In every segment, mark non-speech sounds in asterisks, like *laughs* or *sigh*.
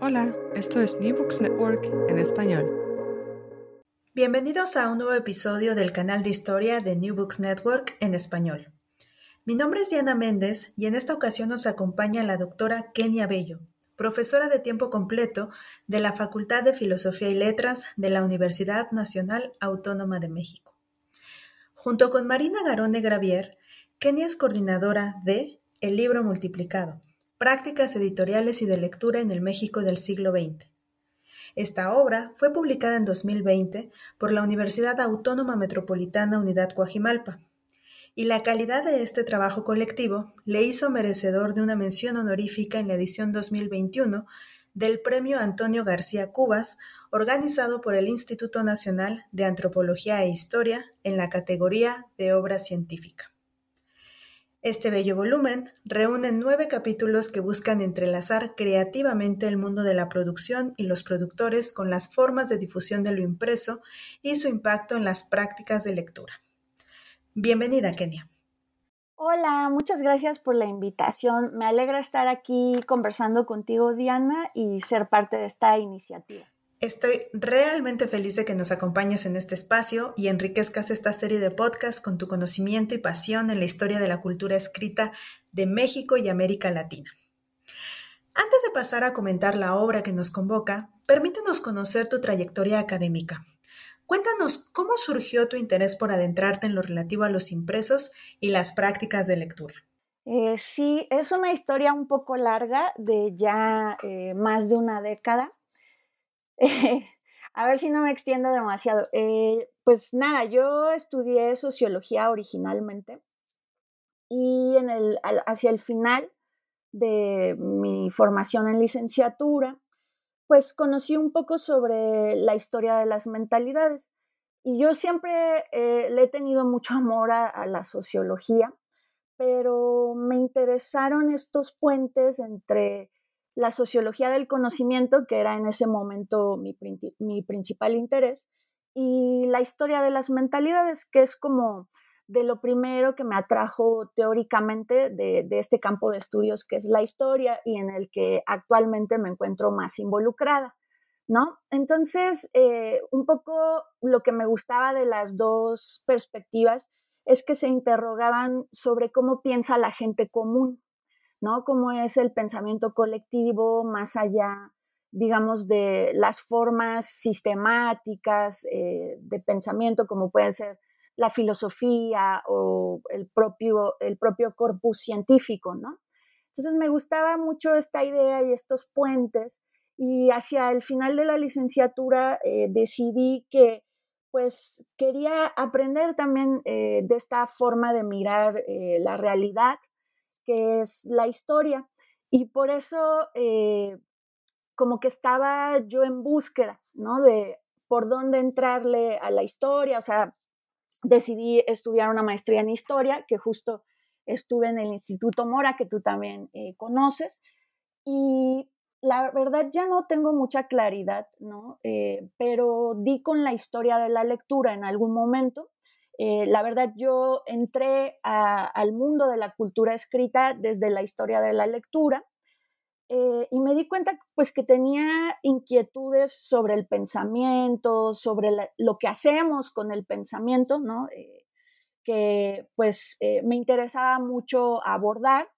Hola, esto es New Books Network en español. Bienvenidos a un nuevo episodio del canal de historia de New Books Network en español. Mi nombre es Diana Méndez y en esta ocasión nos acompaña la doctora Kenia Bello, profesora de tiempo completo de la Facultad de Filosofía y Letras de la Universidad Nacional Autónoma de México. Junto con Marina Garone Gravier, Kenia es coordinadora de El Libro Multiplicado, Prácticas editoriales y de lectura en el México del siglo XX. Esta obra fue publicada en 2020 por la Universidad Autónoma Metropolitana Unidad Coajimalpa, y la calidad de este trabajo colectivo le hizo merecedor de una mención honorífica en la edición 2021 del Premio Antonio García Cubas, organizado por el Instituto Nacional de Antropología e Historia en la categoría de obra científica. Este bello volumen reúne nueve capítulos que buscan entrelazar creativamente el mundo de la producción y los productores con las formas de difusión de lo impreso y su impacto en las prácticas de lectura. Bienvenida, Kenia. Hola, muchas gracias por la invitación. Me alegra estar aquí conversando contigo, Diana, y ser parte de esta iniciativa. Estoy realmente feliz de que nos acompañes en este espacio y enriquezcas esta serie de podcasts con tu conocimiento y pasión en la historia de la cultura escrita de México y América Latina. Antes de pasar a comentar la obra que nos convoca, permítenos conocer tu trayectoria académica. Cuéntanos cómo surgió tu interés por adentrarte en lo relativo a los impresos y las prácticas de lectura. Eh, sí, es una historia un poco larga de ya eh, más de una década *laughs* a ver si no me extiendo demasiado. Eh, pues nada, yo estudié sociología originalmente y en el, hacia el final de mi formación en licenciatura, pues conocí un poco sobre la historia de las mentalidades. Y yo siempre eh, le he tenido mucho amor a la sociología, pero me interesaron estos puentes entre la sociología del conocimiento, que era en ese momento mi, principal interés, y la historia de las mentalidades, que es como de lo primero que me atrajo teóricamente de, este campo de estudios que es la historia y en el que actualmente me encuentro más involucrada, ¿no? Entonces, eh, un poco lo que me gustaba de las dos perspectivas es que se interrogaban sobre cómo piensa la gente común, ¿no? Cómo es el pensamiento colectivo más allá, digamos, de las formas sistemáticas eh, de pensamiento, como pueden ser la filosofía o el propio, el propio corpus científico, ¿no? Entonces me gustaba mucho esta idea y estos puentes y hacia el final de la licenciatura eh, decidí que pues quería aprender también eh, de esta forma de mirar la realidad que es la historia. Y por eso, eh, como que estaba yo en búsqueda, ¿no? De por dónde entrarle a la historia, o sea, decidí estudiar una maestría en historia, que justo estuve en el Instituto Mora, que tú también eh, conoces, y la verdad ya no tengo mucha claridad, ¿no? Eh, pero di con la historia de la lectura en algún momento. Eh, la verdad yo entré al mundo de la cultura escrita desde la historia de la lectura eh, y me di cuenta pues que tenía inquietudes sobre el pensamiento, sobre lo que hacemos con el pensamiento, ¿no? que pues me interesaba mucho abordar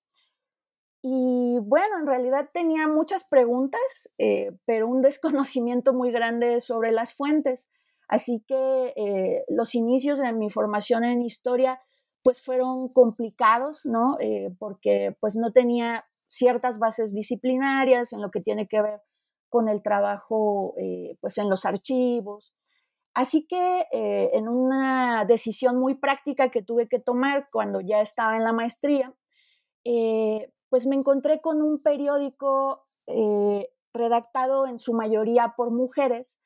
y bueno, en realidad tenía muchas preguntas, eh, pero un desconocimiento muy grande sobre las fuentes. Así que eh, los inicios de mi formación en historia pues fueron complicados, ¿no? Eh, porque pues no tenía ciertas bases disciplinarias en lo que tiene que ver con el trabajo pues en los archivos. Así que en una decisión muy práctica que tuve que tomar cuando ya estaba en la maestría, pues me encontré con un periódico eh, redactado en su mayoría por mujeres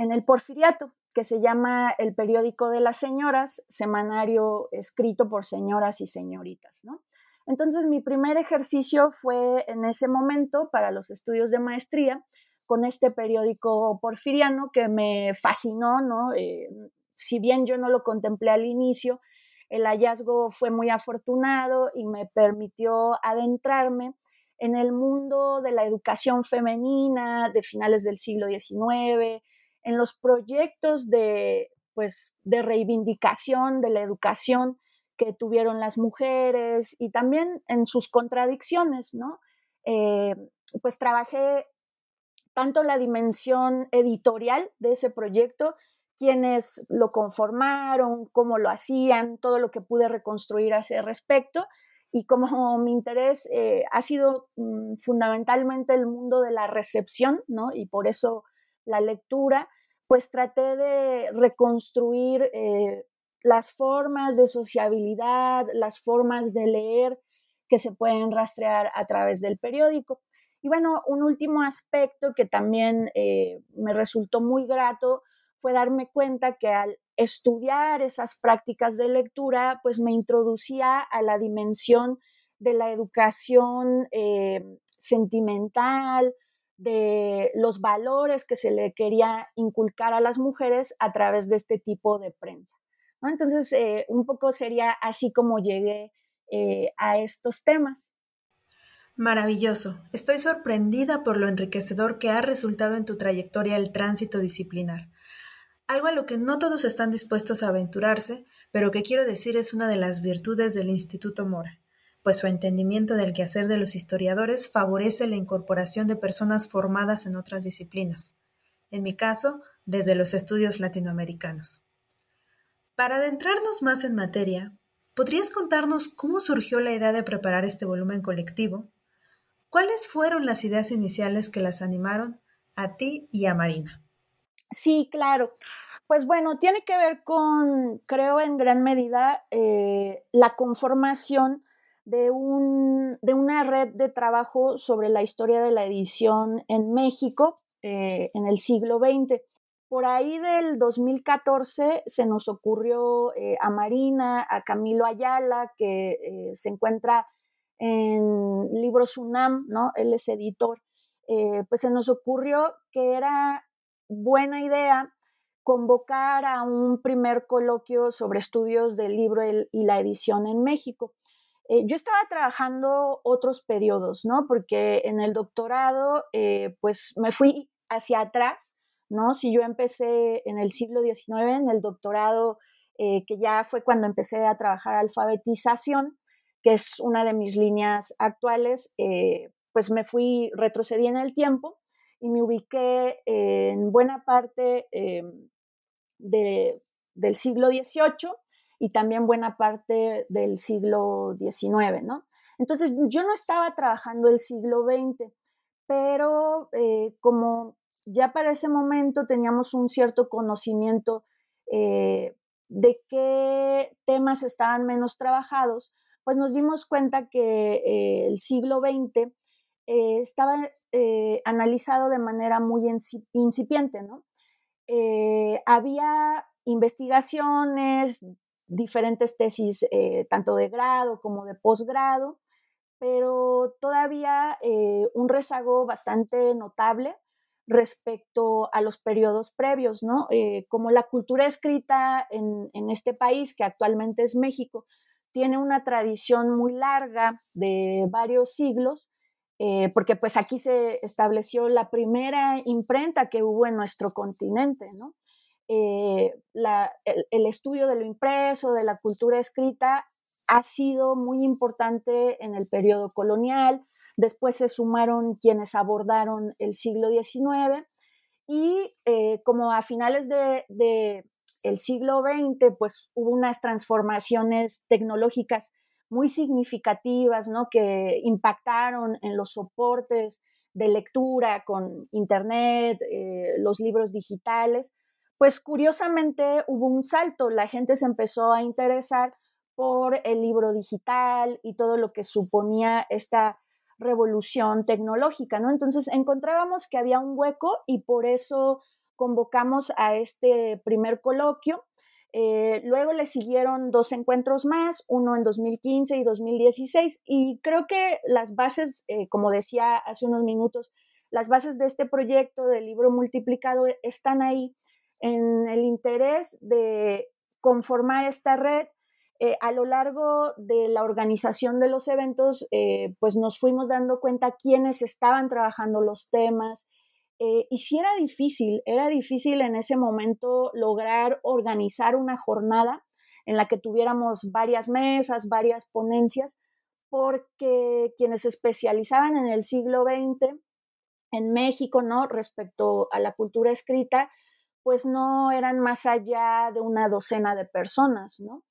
en el Porfiriato, que se llama El Periódico de las Señoras, semanario escrito por señoras y señoritas, ¿no? Entonces mi primer ejercicio fue en ese momento para los estudios de maestría con este periódico porfiriano que me fascinó, ¿no? Eh, si bien yo no lo contemplé al inicio, el hallazgo fue muy afortunado y me permitió adentrarme en el mundo de la educación femenina de finales del siglo XIX, en los proyectos de, pues, de reivindicación de la educación que tuvieron las mujeres y también en sus contradicciones, ¿no? Eh, pues trabajé tanto la dimensión editorial de ese proyecto quiénes lo conformaron, cómo lo hacían, todo lo que pude reconstruir a ese respecto. Y como *laughs* mi interés eh, ha sido mm, fundamentalmente el mundo de la recepción, ¿no? Y por eso la lectura, pues traté de reconstruir eh, las formas de sociabilidad, las formas de leer que se pueden rastrear a través del periódico. Y bueno, un último aspecto que también eh, me resultó muy grato fue darme cuenta que al estudiar esas prácticas de lectura, pues me introducía a la dimensión de la educación eh, sentimental, de los valores que se le quería inculcar a las mujeres a través de este tipo de prensa. Entonces, eh, un poco sería así como llegué eh, a estos temas. Maravilloso. Estoy sorprendida por lo enriquecedor que ha resultado en tu trayectoria el tránsito disciplinar algo a lo que no todos están dispuestos a aventurarse, pero que quiero decir es una de las virtudes del Instituto Mora, pues su entendimiento del quehacer de los historiadores favorece la incorporación de personas formadas en otras disciplinas, en mi caso, desde los estudios latinoamericanos. Para adentrarnos más en materia, ¿podrías contarnos cómo surgió la idea de preparar este volumen colectivo? ¿Cuáles fueron las ideas iniciales que las animaron a ti y a Marina? Sí, claro. Pues bueno, tiene que ver con, creo en gran medida, eh, la conformación de, un, de, una red de trabajo sobre la historia de la edición en México eh, en el siglo XX. Por ahí del 2014 se nos ocurrió eh, a Marina, a Camilo Ayala, que se encuentra en Libros UNAM, ¿no? Él es editor. pues se nos ocurrió que era buena idea convocar a un primer coloquio sobre estudios del libro y la edición en México. Eh, yo estaba trabajando otros periodos, ¿no? Porque en el doctorado, eh, pues me fui hacia atrás, ¿no? Si yo empecé en el siglo XIX, en el doctorado, eh, que ya fue cuando empecé a trabajar alfabetización, que es una de mis líneas actuales, pues me fui, retrocedí en el tiempo y me ubiqué en buena parte del siglo XVIII y también buena parte del siglo XIX, ¿no? Entonces, yo no estaba trabajando el siglo XX, pero eh, como ya para ese momento teníamos un cierto conocimiento eh, de qué temas estaban menos trabajados, pues nos dimos cuenta que eh, el siglo XX estaba analizado de manera muy incipiente, ¿no? Había investigaciones, diferentes tesis, eh, tanto de grado como de posgrado, pero todavía eh, un rezago bastante notable respecto a los periodos previos, ¿no? Eh, como la cultura escrita en, este país, que actualmente es México, tiene una tradición muy larga de varios siglos, porque pues aquí se estableció la primera imprenta que hubo en nuestro continente, ¿no? Eh, el, estudio de lo impreso, de la cultura escrita, ha sido muy importante en el periodo colonial, Después se sumaron quienes abordaron el siglo XIX y eh, como a finales del de, siglo XX, pues hubo unas transformaciones tecnológicas muy significativas, ¿no? Que impactaron en los soportes de lectura con Internet, eh, los libros digitales. Pues curiosamente hubo un salto, la gente se empezó a interesar por el libro digital y todo lo que suponía esta revolución tecnológica, ¿no? Entonces encontrábamos que había un hueco y por eso convocamos a este primer coloquio. Eh, luego le siguieron dos encuentros más, uno en 2015 y 2016, y creo que las bases, eh, como decía hace unos minutos, las bases de este proyecto del libro multiplicado están ahí en el interés de conformar esta red eh, a lo largo de la organización de los eventos, eh, pues nos fuimos dando cuenta quiénes estaban trabajando los temas. Eh, y si era difícil, era difícil en ese momento lograr organizar una jornada en la que tuviéramos varias mesas, varias ponencias, porque quienes se especializaban en el siglo XX en México, ¿no? Respecto a la cultura escrita, pues no eran más allá de una docena de personas, ¿no?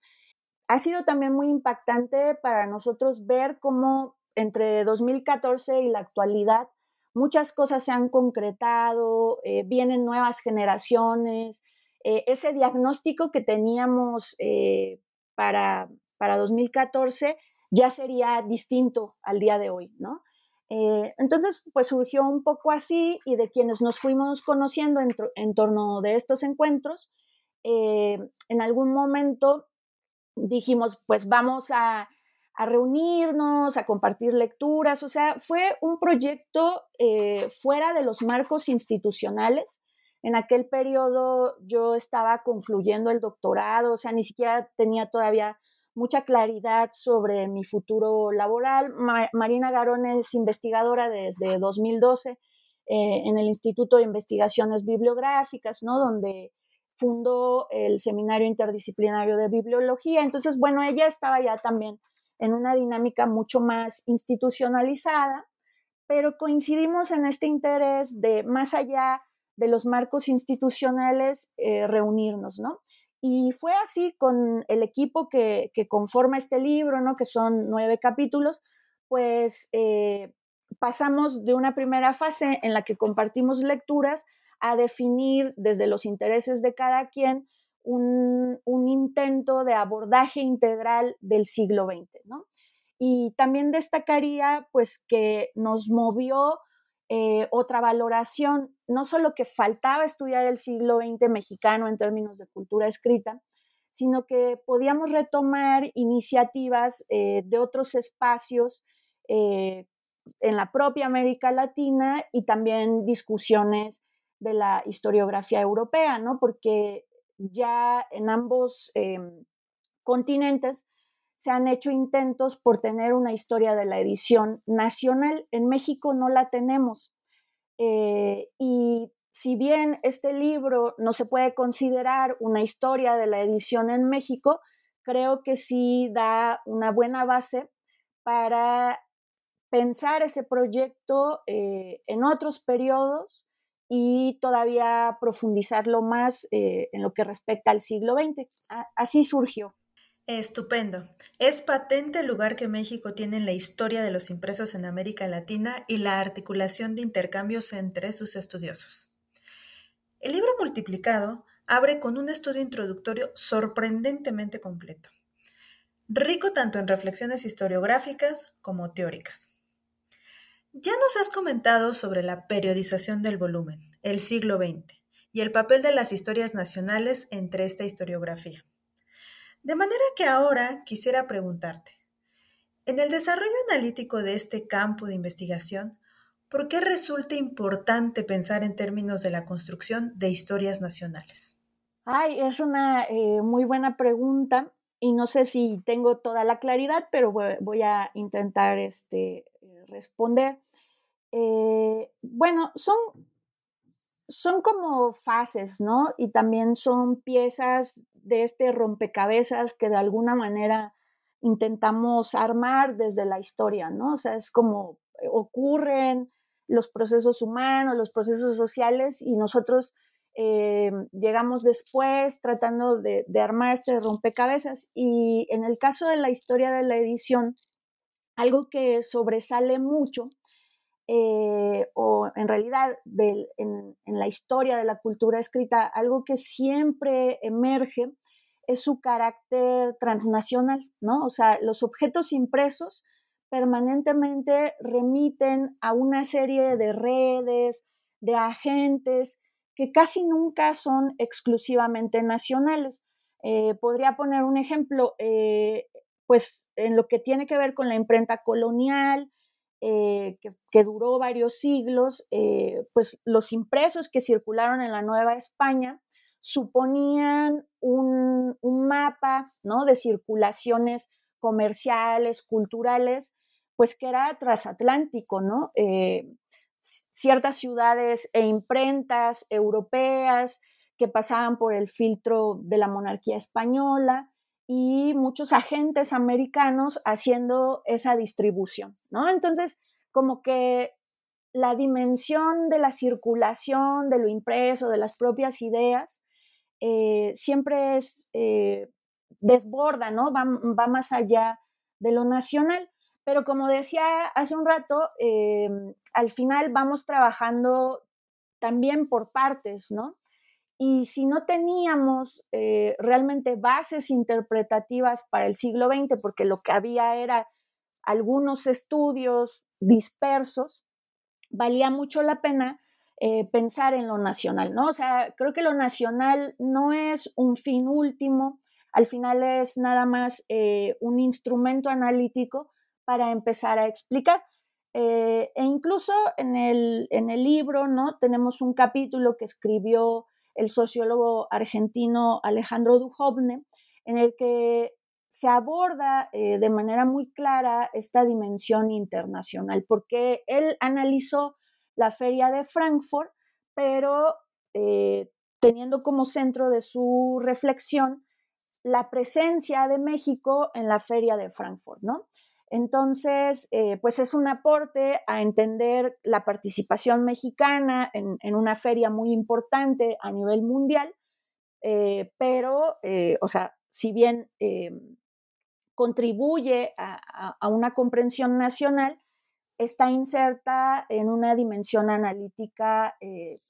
ha sido también muy impactante para nosotros ver cómo entre 2014 y la actualidad muchas cosas se han concretado, eh, vienen nuevas generaciones. Eh, ese diagnóstico que teníamos eh, para, para 2014 ya sería distinto al día de hoy, ¿no? Entonces, pues surgió un poco así y de quienes nos fuimos conociendo en, torno de estos encuentros, en algún momento dijimos, pues vamos a, reunirnos, a compartir lecturas, o sea, fue un proyecto eh, fuera de los marcos institucionales. En aquel periodo yo estaba concluyendo el doctorado, o sea, ni siquiera tenía todavía mucha claridad sobre mi futuro laboral. Marina Garón es investigadora desde 2012 eh, en el Instituto de Investigaciones Bibliográficas, ¿no? Donde fundó el Seminario Interdisciplinario de Bibliología. Entonces, bueno, ella estaba ya también en una dinámica mucho más institucionalizada, pero coincidimos en este interés de, más allá de los marcos institucionales, eh, reunirnos, ¿no? Y fue así con el equipo que, conforma este libro, ¿no? Que son nueve capítulos, pues eh, pasamos de una primera fase en la que compartimos lecturas a definir desde los intereses de cada quien un, intento de abordaje integral del siglo XX. Y también destacaría pues que nos movió eh, otra valoración, no solo que faltaba estudiar el siglo XX mexicano en términos de cultura escrita, sino que podíamos retomar iniciativas eh, de otros espacios eh, en la propia América Latina y también discusiones de la historiografía europea, ¿no? Porque ya en ambos em, continentes se han hecho intentos por tener una historia de la edición nacional. En México no la tenemos. Eh, y si bien este libro no se puede considerar una historia de la edición en México, creo que sí da una buena base para pensar ese proyecto eh, en otros periodos y todavía profundizarlo más eh, en lo que respecta al siglo XX. Así surgió. Estupendo. Es patente el lugar que México tiene en la historia de los impresos en América Latina y la articulación de intercambios entre sus estudiosos. El libro multiplicado abre con un estudio introductorio sorprendentemente completo, rico tanto en reflexiones historiográficas como teóricas. Ya nos has comentado sobre la periodización del volumen, el siglo XX, y el papel de las historias nacionales entre esta historiografía. De manera que ahora quisiera preguntarte, En el desarrollo analítico de este campo de investigación, ¿por qué resulta importante pensar en términos de la construcción de historias nacionales? Ay, es una eh, muy buena pregunta y no sé si tengo toda la claridad, pero voy, a intentar este, responder. Eh, bueno, son, son como fases, ¿no? Y también son piezas de este rompecabezas que de alguna manera intentamos armar desde la historia, ¿no? O sea, es como ocurren los procesos humanos, los procesos sociales y nosotros eh, llegamos después tratando de, armar este rompecabezas. Y en el caso de la historia de la edición, algo que sobresale mucho, eh, o en realidad en, la historia de la cultura escrita, algo que siempre emerge es su carácter transnacional, ¿no? O sea, los objetos impresos permanentemente remiten a una serie de redes, de agentes que casi nunca son exclusivamente nacionales. Eh, podría poner un ejemplo, eh, pues en lo que tiene que ver con la imprenta colonial, eh, que, duró varios siglos, pues los impresos que circularon en la Nueva España suponían un, un mapa ¿no? de circulaciones comerciales, culturales, pues que era transatlántico, ¿no? Eh, ciertas ciudades e imprentas europeas que pasaban por el filtro de la monarquía española y muchos agentes americanos haciendo esa distribución, ¿no? Entonces, como que la dimensión de la circulación, de lo impreso, de las propias ideas, eh, siempre es, eh, desborda, ¿no? Va, más allá de lo nacional. Pero como decía hace un rato, em, al final vamos trabajando también por partes, ¿no? Y si no teníamos eh, realmente bases interpretativas para el siglo XX, porque lo que había era algunos estudios dispersos, valía mucho la pena eh, pensar en lo nacional, ¿no? O sea, creo que lo nacional no es un fin último, al final es nada más eh, un instrumento analítico para empezar a explicar. E incluso en el, en el libro ¿no? tenemos un capítulo que escribió el sociólogo argentino Alejandro Duhovne, en el que se aborda eh, de manera muy clara esta dimensión internacional, porque él analizó la feria de Frankfurt, pero eh, teniendo como centro de su reflexión la presencia de México en la feria de Frankfurt, ¿no? Entonces, eh, pues es un aporte a entender la participación mexicana en, una feria muy importante a nivel mundial, eh, pero, eh, o sea, si bien contribuye a, a, una comprensión nacional, está inserta en una dimensión analítica,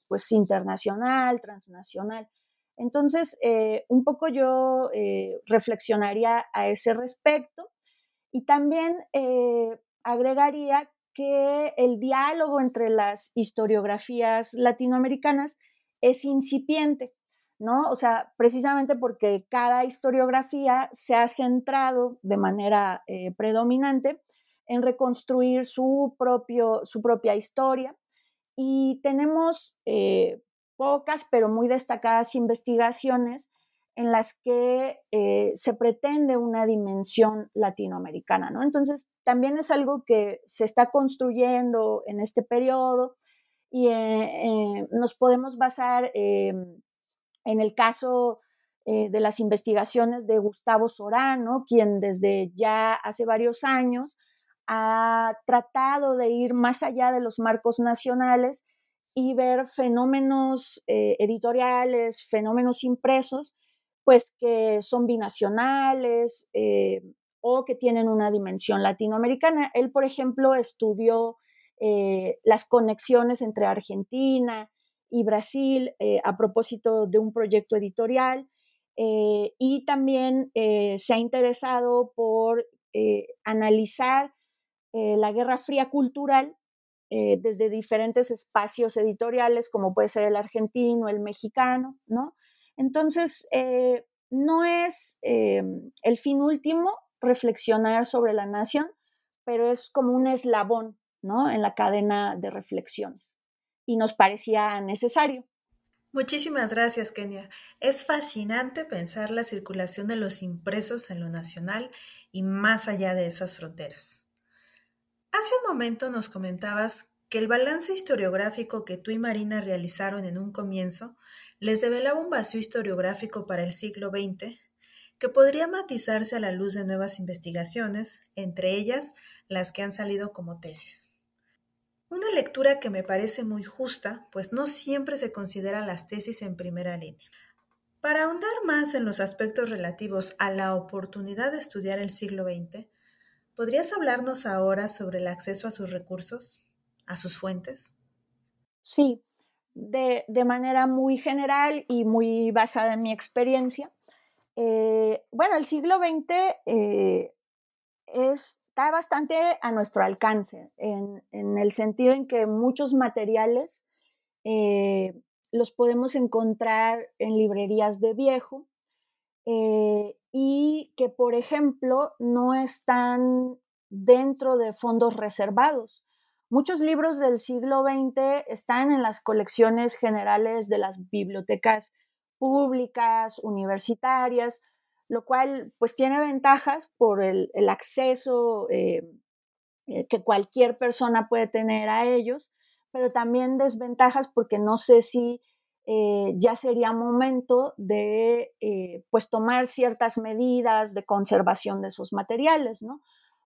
pues, internacional, transnacional. Entonces, un poco yo reflexionaría a ese respecto y también eh, agregaría que el diálogo entre las historiografías latinoamericanas es incipiente, ¿no? O sea, precisamente porque cada historiografía se ha centrado de manera eh, predominante en reconstruir su, propio, su propia historia y tenemos eh, pocas pero muy destacadas investigaciones en las que eh, se pretende una dimensión latinoamericana, ¿no? Entonces, también es algo que se está construyendo en este periodo y eh, eh, nos podemos basar en el caso de las investigaciones de Gustavo Sorano, quien desde ya hace varios años ha tratado de ir más allá de los marcos nacionales y ver fenómenos editoriales, fenómenos impresos pues que son binacionales eh, o que tienen una dimensión latinoamericana. Él, por ejemplo, estudió eh, las conexiones entre Argentina y Brasil eh, a propósito de un proyecto editorial y también se ha interesado por analizar la Guerra Fría cultural desde diferentes espacios editoriales, como puede ser el argentino, el mexicano, ¿no? Entonces, eh, no es eh, el fin último reflexionar sobre la nación, pero es como un eslabón, ¿no? En la cadena de reflexiones. Y nos parecía necesario. Muchísimas gracias, Kenia. Es fascinante pensar la circulación de los impresos en lo nacional y más allá de esas fronteras. Hace un momento nos comentabas que el balance historiográfico que tú y Marina realizaron en un comienzo les develaba un vacío historiográfico para el siglo XX que podría matizarse a la luz de nuevas investigaciones, entre ellas las que han salido como tesis. Una lectura que me parece muy justa, pues no siempre se considera las tesis en primera línea. Para ahondar más en los aspectos relativos a la oportunidad de estudiar el siglo XX, ¿podrías hablarnos ahora sobre el acceso a sus recursos, a sus fuentes? Sí, de, manera muy general y muy basada en mi experiencia. Eh, bueno, el siglo XX eh, está bastante a nuestro alcance, en, el sentido en que muchos materiales eh, los podemos encontrar en librerías de viejo y que, por ejemplo, no están dentro de fondos reservados. Muchos libros del siglo XX están en las colecciones generales de las bibliotecas públicas, universitarias, lo cual pues tiene ventajas por el, acceso eh, eh, que cualquier persona puede tener a ellos, pero también desventajas porque no sé si eh, ya sería momento de pues tomar ciertas medidas de conservación de esos materiales, ¿no?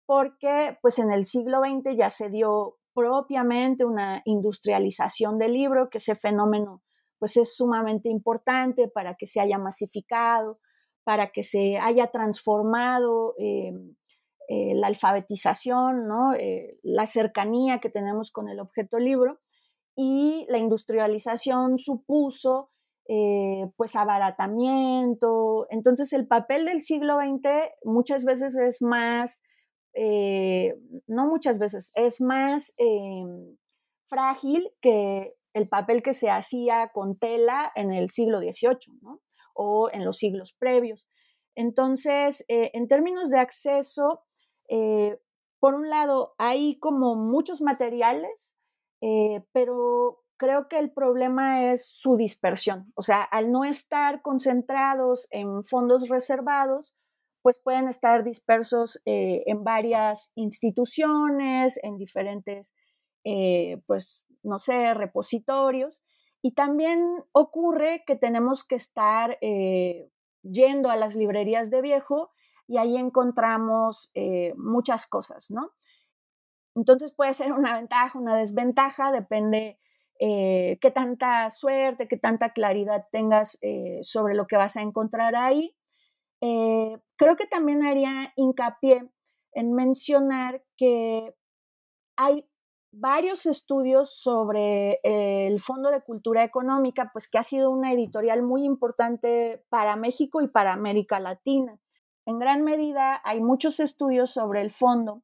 Porque pues en el siglo XX ya se dio propiamente una industrialización del libro, que ese fenómeno pues es sumamente importante para que se haya masificado, para que se haya transformado eh, eh, la alfabetización, ¿no? Eh, la cercanía que tenemos con el objeto libro y la industrialización supuso pues abaratamiento. Entonces el papel del siglo XX muchas veces es más eh, no muchas veces, es más em, frágil que el papel que se hacía con tela en el siglo XVIII o en los siglos previos. Entonces, eh, en términos de acceso, eh, por un lado, hay como muchos materiales, pero creo que el problema es su dispersión. O sea, al no estar concentrados en fondos reservados, pues pueden estar dispersos eh, en varias instituciones, en diferentes, eh, pues, no sé, repositorios. Y también ocurre que tenemos que estar eh, yendo a las librerías de viejo y ahí encontramos muchas cosas, ¿no? Entonces puede ser una ventaja, una desventaja, depende qué tanta suerte, qué tanta claridad tengas sobre lo que vas a encontrar ahí. Eh, creo que también haría hincapié en mencionar que hay varios estudios sobre el Fondo de Cultura Económica, pues que ha sido una editorial muy importante para México y para América Latina. En gran medida hay muchos estudios sobre el fondo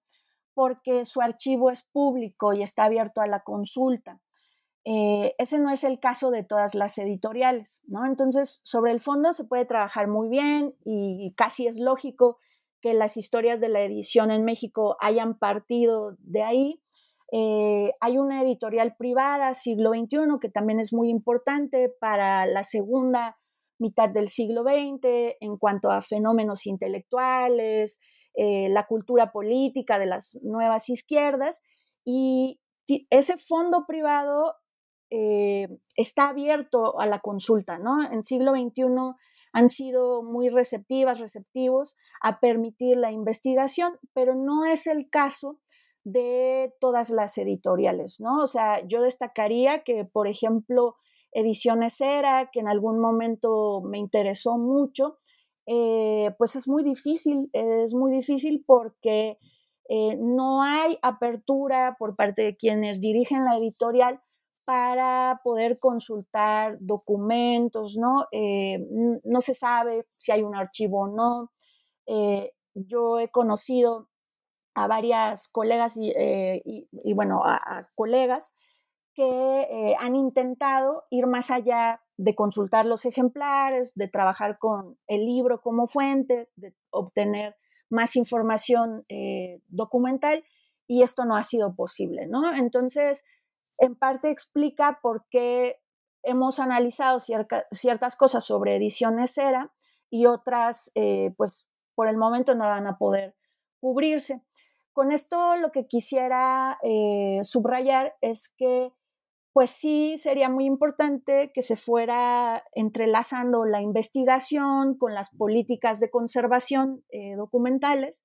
porque su archivo es público y está abierto a la consulta. Eh, ese no es el caso de todas las editoriales, ¿no? Entonces, sobre el fondo se puede trabajar muy bien y casi es lógico que las historias de la edición en México hayan partido de ahí. Eh, hay una editorial privada, siglo XXI, que también es muy importante para la segunda mitad del siglo XX en cuanto a fenómenos intelectuales, eh, la cultura política de las nuevas izquierdas. Y ese fondo privado eh, está abierto a la consulta, ¿no? En siglo XXI han sido muy receptivas, receptivos a permitir la investigación, pero no es el caso de todas las editoriales, ¿no? O sea, yo destacaría que, por ejemplo, Ediciones Era, que en algún momento me interesó mucho, eh, pues es muy difícil, es muy difícil porque eh, no hay apertura por parte de quienes dirigen la editorial para poder consultar documentos, ¿no? Eh, no se sabe si hay un archivo o no. Eh, yo he conocido a varias colegas y, eh, bueno, a, colegas que han intentado ir más allá de consultar los ejemplares, de trabajar con el libro como fuente, de obtener más información documental y esto no ha sido posible, ¿no? Entonces, en parte explica por qué hemos analizado ciertas cosas sobre ediciones Cera y otras, eh, pues, por el momento no van a poder cubrirse. Con esto lo que quisiera eh, subrayar es que pues sí sería muy importante que se fuera entrelazando la investigación con las políticas de conservación eh, documentales,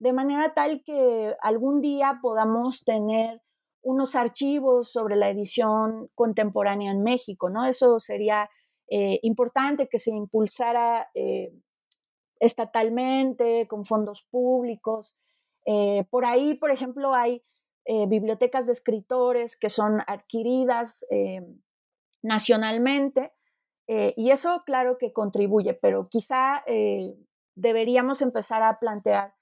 de manera tal que algún día podamos tener unos archivos sobre la edición contemporánea en México, ¿no? Eso sería eh, importante que se impulsara eh, estatalmente, con fondos públicos. por ahí, por ejemplo, hay eh, bibliotecas de escritores que son adquiridas eh, nacionalmente. Eh, y eso, claro que contribuye, pero quizá deberíamos empezar a plantear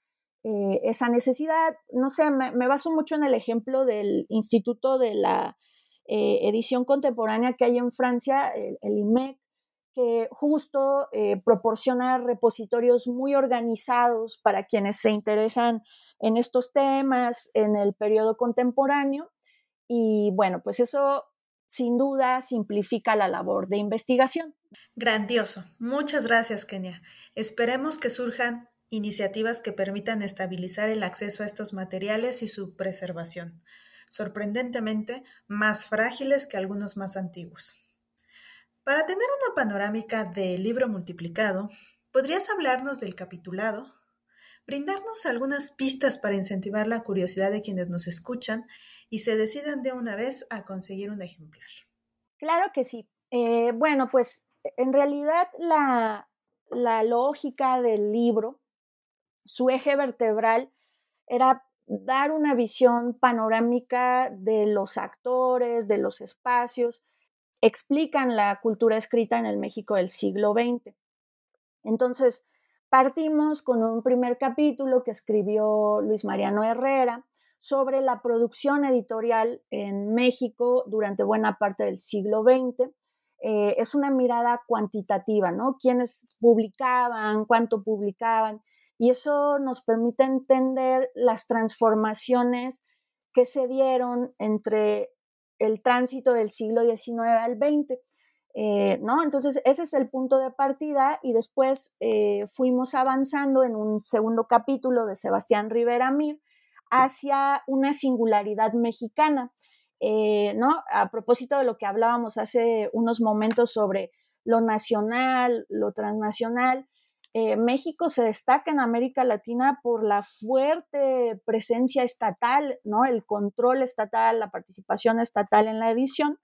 esa necesidad. No sé, me, baso mucho en el ejemplo del Instituto de la Edición Contemporánea que hay en Francia, el, el IMEC, que justo proporciona repositorios muy organizados para quienes se interesan en estos temas, en el periodo contemporáneo. Y bueno, pues eso sin duda simplifica la labor de investigación. Grandioso. Muchas gracias, Kenia. Esperemos que surjan iniciativas que permitan estabilizar el acceso a estos materiales y su preservación, sorprendentemente más frágiles que algunos más antiguos. Para tener una panorámica del libro multiplicado, ¿podrías hablarnos del capitulado? brindarnos algunas pistas para incentivar la curiosidad de quienes nos escuchan y se decidan de una vez a conseguir un ejemplar. Claro que sí. Eh, bueno, pues en realidad la, la lógica del libro, su eje vertebral era dar una visión panorámica de los actores, de los espacios, explican la cultura escrita en el México del siglo XX. Entonces, Partimos con un primer capítulo que escribió Luis Mariano Herrera sobre la producción editorial en México durante buena parte del siglo XX. Eh, es una mirada cuantitativa, ¿no? Quiénes publicaban, cuánto publicaban, y eso nos permite entender las transformaciones que se dieron entre el tránsito del siglo XIX al XX. Eh, ¿no? Entonces, ese es el punto de partida y después eh, fuimos avanzando en un segundo capítulo de Sebastián Rivera Mir hacia una singularidad mexicana, eh, ¿no? A propósito de lo que hablábamos hace unos momentos sobre lo nacional, lo transnacional, México se destaca en América Latina por la fuerte presencia estatal, ¿no? El control estatal, la participación estatal en la edición.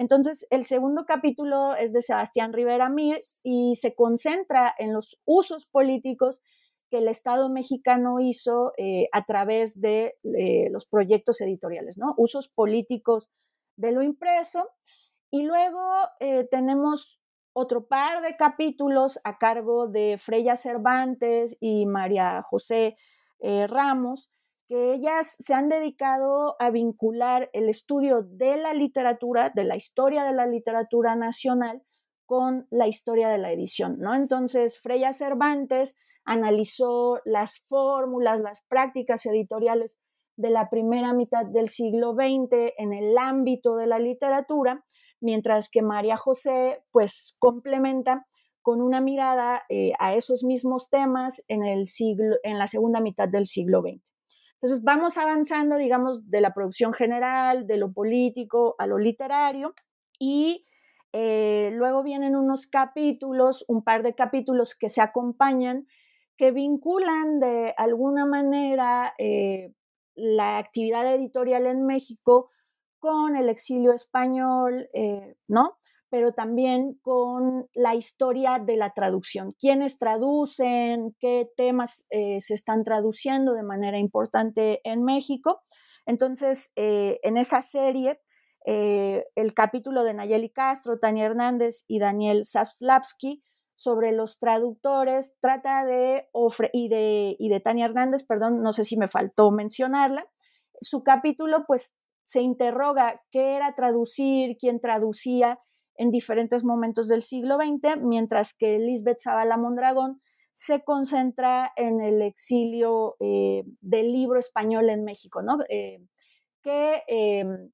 Entonces, el segundo capítulo es de Sebastián Rivera Mir y se concentra en los usos políticos que el Estado mexicano hizo eh, a través de eh, los proyectos editoriales, ¿no? Usos políticos de lo impreso. Y luego eh, tenemos otro par de capítulos a cargo de Freya Cervantes y María José Ramos, que ellas se han dedicado a vincular el estudio de la literatura, de la historia de la literatura nacional, con la historia de la edición, ¿no? Entonces, Freya Cervantes analizó las fórmulas, las prácticas editoriales de la primera mitad del siglo XX en el ámbito de la literatura, mientras que María José, pues, complementa con una mirada eh, a esos mismos temas en, el siglo, en la segunda mitad del siglo XX. Entonces vamos avanzando, digamos, de la producción general, de lo político a lo literario y eh, luego vienen unos capítulos, un par de capítulos que se acompañan, que vinculan de alguna manera eh, la actividad editorial en México con el exilio español, eh, ¿no? pero también con la historia de la traducción. ¿Quiénes traducen? ¿Qué temas eh, se están traduciendo de manera importante en México? Entonces, eh, en esa serie, el capítulo de Nayeli Castro, Tania Hernández y Daniel Sapslavsky sobre los traductores trata de, y de, y de Tania Hernández, perdón, no sé si me faltó mencionarla, su capítulo pues se interroga qué era traducir, quién traducía, en diferentes momentos del siglo XX, mientras que Lisbeth Zavala Mondragón se concentra en el exilio eh, del libro español en México, ¿no? Eh, que, em,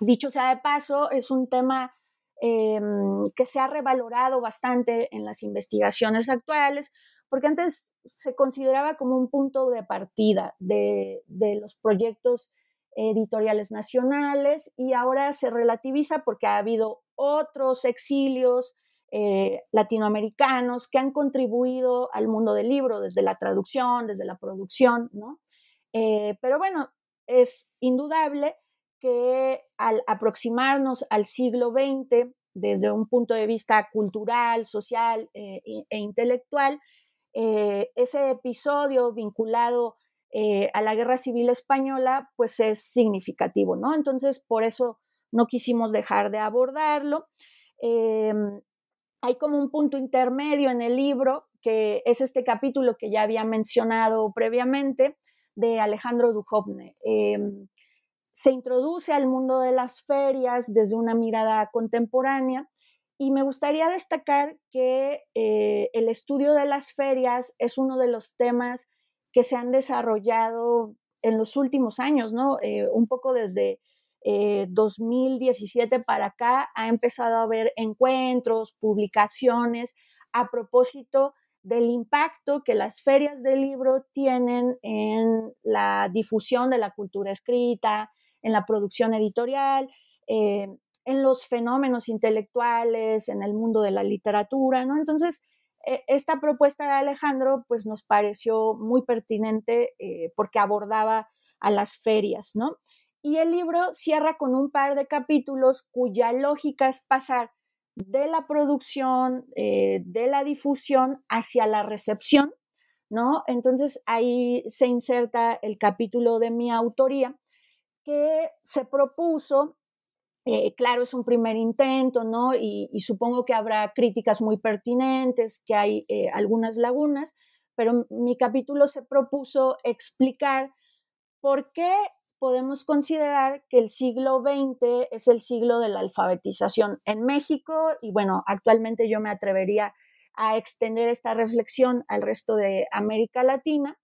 dicho sea de paso, es un tema em, que se ha revalorado bastante en las investigaciones actuales, porque antes se consideraba como un punto de partida de, de los proyectos editoriales nacionales y ahora se relativiza porque ha habido otros exilios eh, latinoamericanos que han contribuido al mundo del libro, desde la traducción, desde la producción, ¿no? Eh, pero bueno, es indudable que al aproximarnos al siglo XX, desde un punto de vista cultural, social eh, e intelectual, ese episodio vinculado a la Guerra Civil Española, pues es significativo, ¿no? Entonces, por eso no quisimos dejar de abordarlo. Em, hay como un punto intermedio en el libro, que es este capítulo que ya había mencionado previamente, de Alejandro Duhovne. Em, se introduce al mundo de las ferias desde una mirada contemporánea y me gustaría destacar que eh, el estudio de las ferias es uno de los temas que se han desarrollado en los últimos años, ¿no? Eh, un poco desde 2017 eh, para acá ha empezado a haber encuentros, publicaciones a propósito del impacto que las ferias del libro tienen en la difusión de la cultura escrita, en la producción editorial, eh, en los fenómenos intelectuales, en el mundo de la literatura, ¿no? Entonces, esta propuesta de Alejandro, pues nos pareció muy pertinente eh, porque abordaba a las ferias, ¿no? Y el libro cierra con un par de capítulos cuya lógica es pasar de la producción, eh, de la difusión hacia la recepción, ¿no? Entonces ahí se inserta el capítulo de mi autoría que se propuso, eh, claro, es un primer intento, ¿no? Y, supongo que habrá críticas muy pertinentes, que hay eh, algunas lagunas, pero mi capítulo se propuso explicar por qué podemos considerar que el siglo XX es el siglo de la alfabetización en México y bueno, actualmente yo me atrevería a extender esta reflexión al resto de América Latina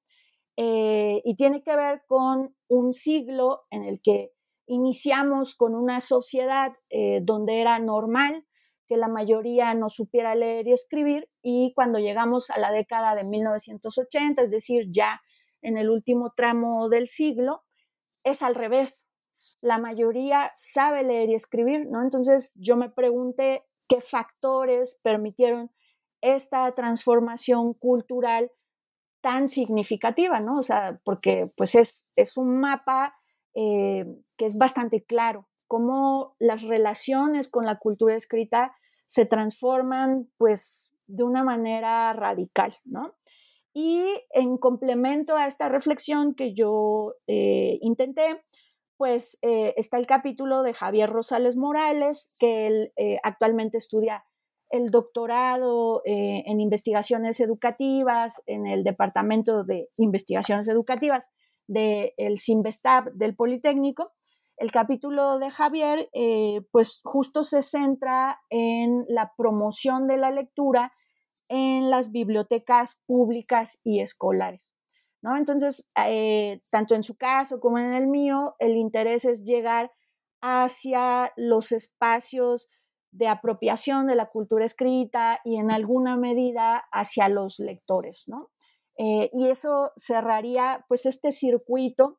eh, y tiene que ver con un siglo en el que iniciamos con una sociedad eh, donde era normal que la mayoría no supiera leer y escribir y cuando llegamos a la década de 1980, es decir, ya en el último tramo del siglo, es al revés. La mayoría sabe leer y escribir, ¿no? Entonces yo me pregunté qué factores permitieron esta transformación cultural tan significativa, ¿no? O sea, porque pues es, es un mapa eh, que es bastante claro, cómo las relaciones con la cultura escrita se transforman pues de una manera radical, ¿no? Y en complemento a esta reflexión que yo eh, intenté, pues eh, está el capítulo de Javier Rosales Morales, que él actualmente estudia el doctorado en investigaciones educativas en el Departamento de Investigaciones Educativas del de CIMBESTAB del Politécnico. El capítulo de Javier, pues justo se centra en la promoción de la lectura en las bibliotecas públicas y escolares. ¿no? Entonces, eh, tanto en su caso como en el mío, el interés es llegar hacia los espacios de apropiación de la cultura escrita y en alguna medida hacia los lectores, ¿no? Eh, y eso cerraría pues este circuito,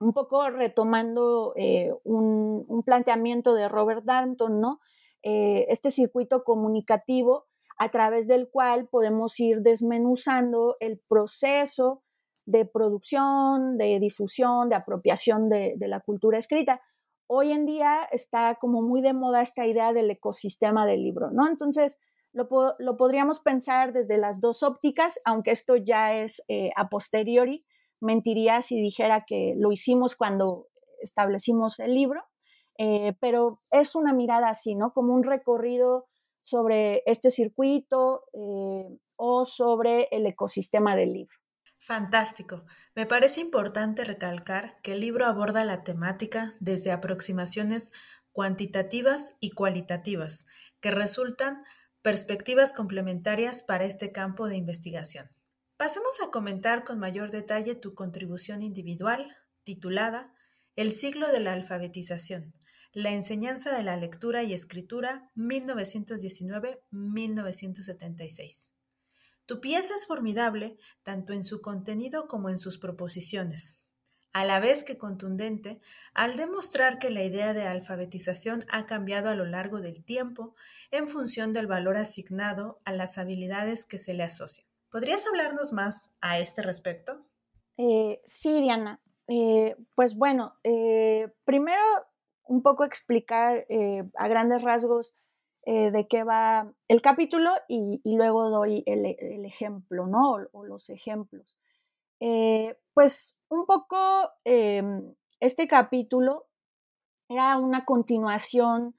un poco retomando eh, un, un, planteamiento de Robert Darnton, ¿no? este circuito comunicativo a través del cual podemos ir desmenuzando el proceso de producción, de difusión, de apropiación de, la cultura escrita. Hoy en día está como muy de moda esta idea del ecosistema del libro, ¿no? Entonces, lo, podríamos pensar desde las dos ópticas, aunque esto ya es eh, a posteriori. Mentiría si dijera que lo hicimos cuando establecimos el libro, eh, pero es una mirada así, ¿no? Como un recorrido sobre este circuito eh, o sobre el ecosistema del libro. Fantástico. Me parece importante recalcar que el libro aborda la temática desde aproximaciones cuantitativas y cualitativas, que resultan perspectivas complementarias para este campo de investigación. Pasemos a comentar con mayor detalle tu contribución individual, titulada El siglo de la alfabetización, la enseñanza de la lectura y escritura 1919-1976. Tu pieza es formidable tanto en su contenido como en sus proposiciones, a la vez que contundente al demostrar que la idea de alfabetización ha cambiado a lo largo del tiempo en función del valor asignado a las habilidades que se le asocian. ¿Podrías hablarnos más a este respecto? Eh, sí, Diana. Eh, pues bueno, eh, primero un poco explicar a grandes rasgos de qué va el capítulo y, luego doy el, ejemplo, ¿no? O, los ejemplos. pues un poco em, este capítulo era una continuación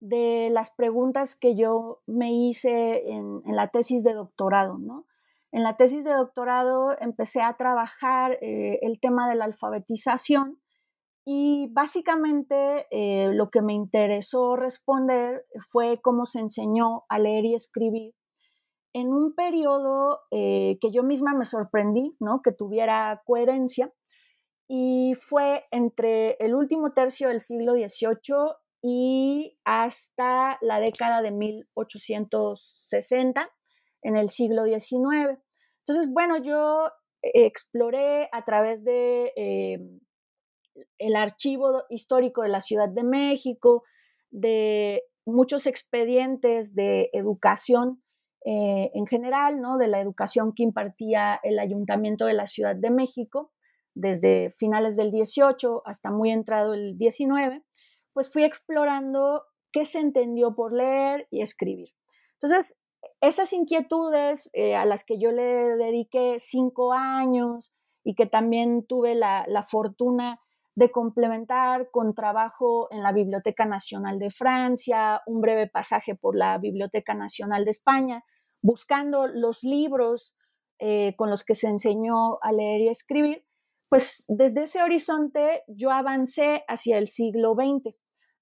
de las preguntas que yo me hice en, la tesis de doctorado, ¿no? En la tesis de doctorado empecé a trabajar eh, el tema de la alfabetización y básicamente eh, lo que me interesó responder fue cómo se enseñó a leer y escribir en un periodo eh, que yo misma me sorprendí, ¿no? Que tuviera coherencia y fue entre el último tercio del siglo XVIII y hasta la década de 1860 en el siglo XIX. Entonces, bueno, yo exploré a través de eh, el archivo histórico de la Ciudad de México, de muchos expedientes de educación eh, en general, ¿no? de la educación que impartía el Ayuntamiento de la Ciudad de México desde finales del 18 hasta muy entrado el 19, pues fui explorando qué se entendió por leer y escribir. Entonces, esas inquietudes eh, a las que yo le dediqué cinco años y que también tuve la, fortuna de complementar con trabajo en la Biblioteca Nacional de Francia, un breve pasaje por la Biblioteca Nacional de España, buscando los libros eh, con los que se enseñó a leer y escribir, pues desde ese horizonte yo avancé hacia el siglo XX.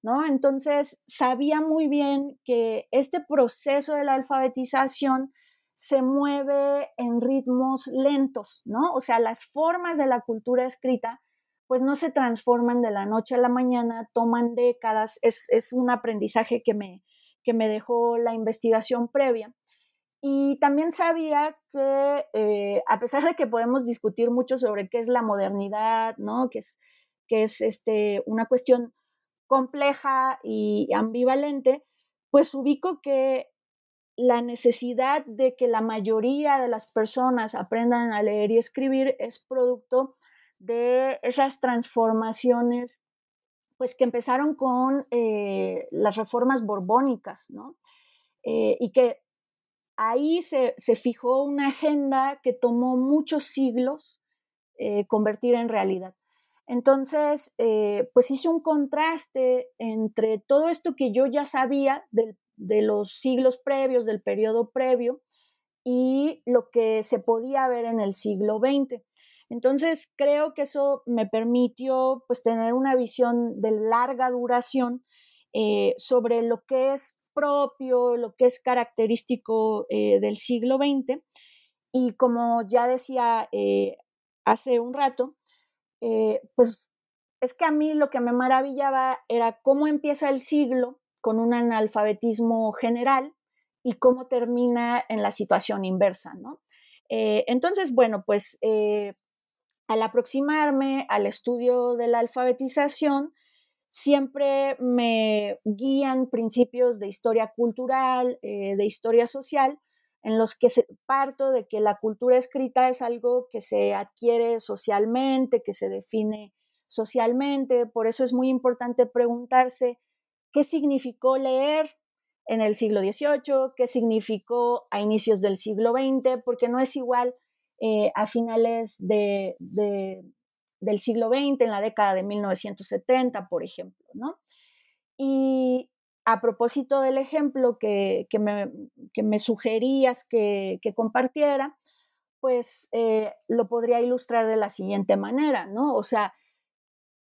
¿no? Entonces, sabía muy bien que este proceso de la alfabetización se mueve en ritmos lentos, ¿no? O sea, las formas de la cultura escrita, pues no se transforman de la noche a la mañana, toman décadas, es, un aprendizaje que me, que me dejó la investigación previa. Y también sabía que, eh, a pesar de que podemos discutir mucho sobre qué es la modernidad, ¿no? que es, que es este, una cuestión compleja y ambivalente, pues ubico que la necesidad de que la mayoría de las personas aprendan a leer y escribir es producto de esas transformaciones pues que empezaron con eh, las reformas borbónicas, ¿no? Eh, y que ahí se, fijó una agenda que tomó muchos siglos eh, convertir en realidad. Entonces, eh, pues hice un contraste entre todo esto que yo ya sabía de, los siglos previos, del periodo previo, y lo que se podía ver en el siglo XX. Entonces, creo que eso me permitió pues, tener una visión de larga duración eh, sobre lo que es propio, lo que es característico eh, del siglo XX. Y como ya decía hace un rato, eh, pues es que a mí lo que me maravillaba era cómo empieza el siglo con un analfabetismo general y cómo termina en la situación inversa, ¿no? Eh, entonces, bueno, pues eh, al aproximarme al estudio de la alfabetización, siempre me guían principios de historia cultural, de historia social, en los que se, parto de que la cultura escrita es algo que se adquiere socialmente, que se define socialmente. Por eso es muy importante preguntarse qué significó leer en el siglo XVIII, qué significó a inicios del siglo XX, porque no es igual eh, a finales de, del siglo XX, en la década de 1970, por ejemplo. ¿no? Y a propósito del ejemplo que, me, sugerías que, compartiera, pues eh, lo podría ilustrar de la siguiente manera, ¿no? O sea,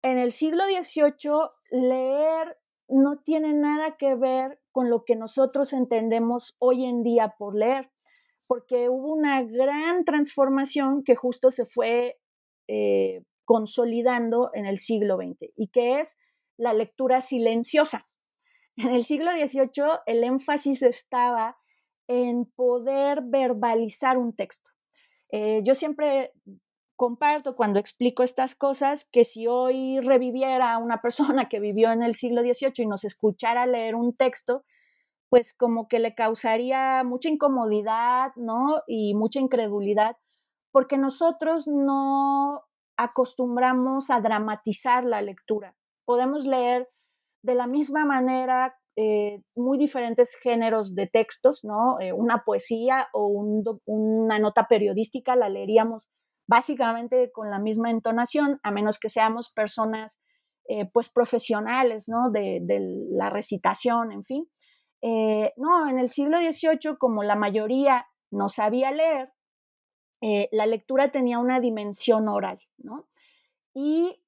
en el siglo XVIII leer no tiene nada que ver con lo que nosotros entendemos hoy en día por leer, porque hubo una gran transformación que justo se fue eh, consolidando en el siglo XX y que es la lectura silenciosa. En el siglo XVIII el énfasis estaba en poder verbalizar un texto. Eh, yo siempre comparto cuando explico estas cosas que si hoy reviviera una persona que vivió en el siglo XVIII y nos escuchara leer un texto, pues como que le causaría mucha incomodidad, ¿no? Y mucha incredulidad, porque nosotros no acostumbramos a dramatizar la lectura. Podemos leer de la misma manera eh, muy diferentes géneros de textos, ¿no? Eh, una poesía o una nota periodística la leeríamos básicamente con la misma entonación, a menos que seamos personas eh, pues profesionales, ¿no? De, la recitación, en fin. no, en el siglo XVIII, como la mayoría no sabía leer, la lectura tenía una dimensión oral, ¿no? Y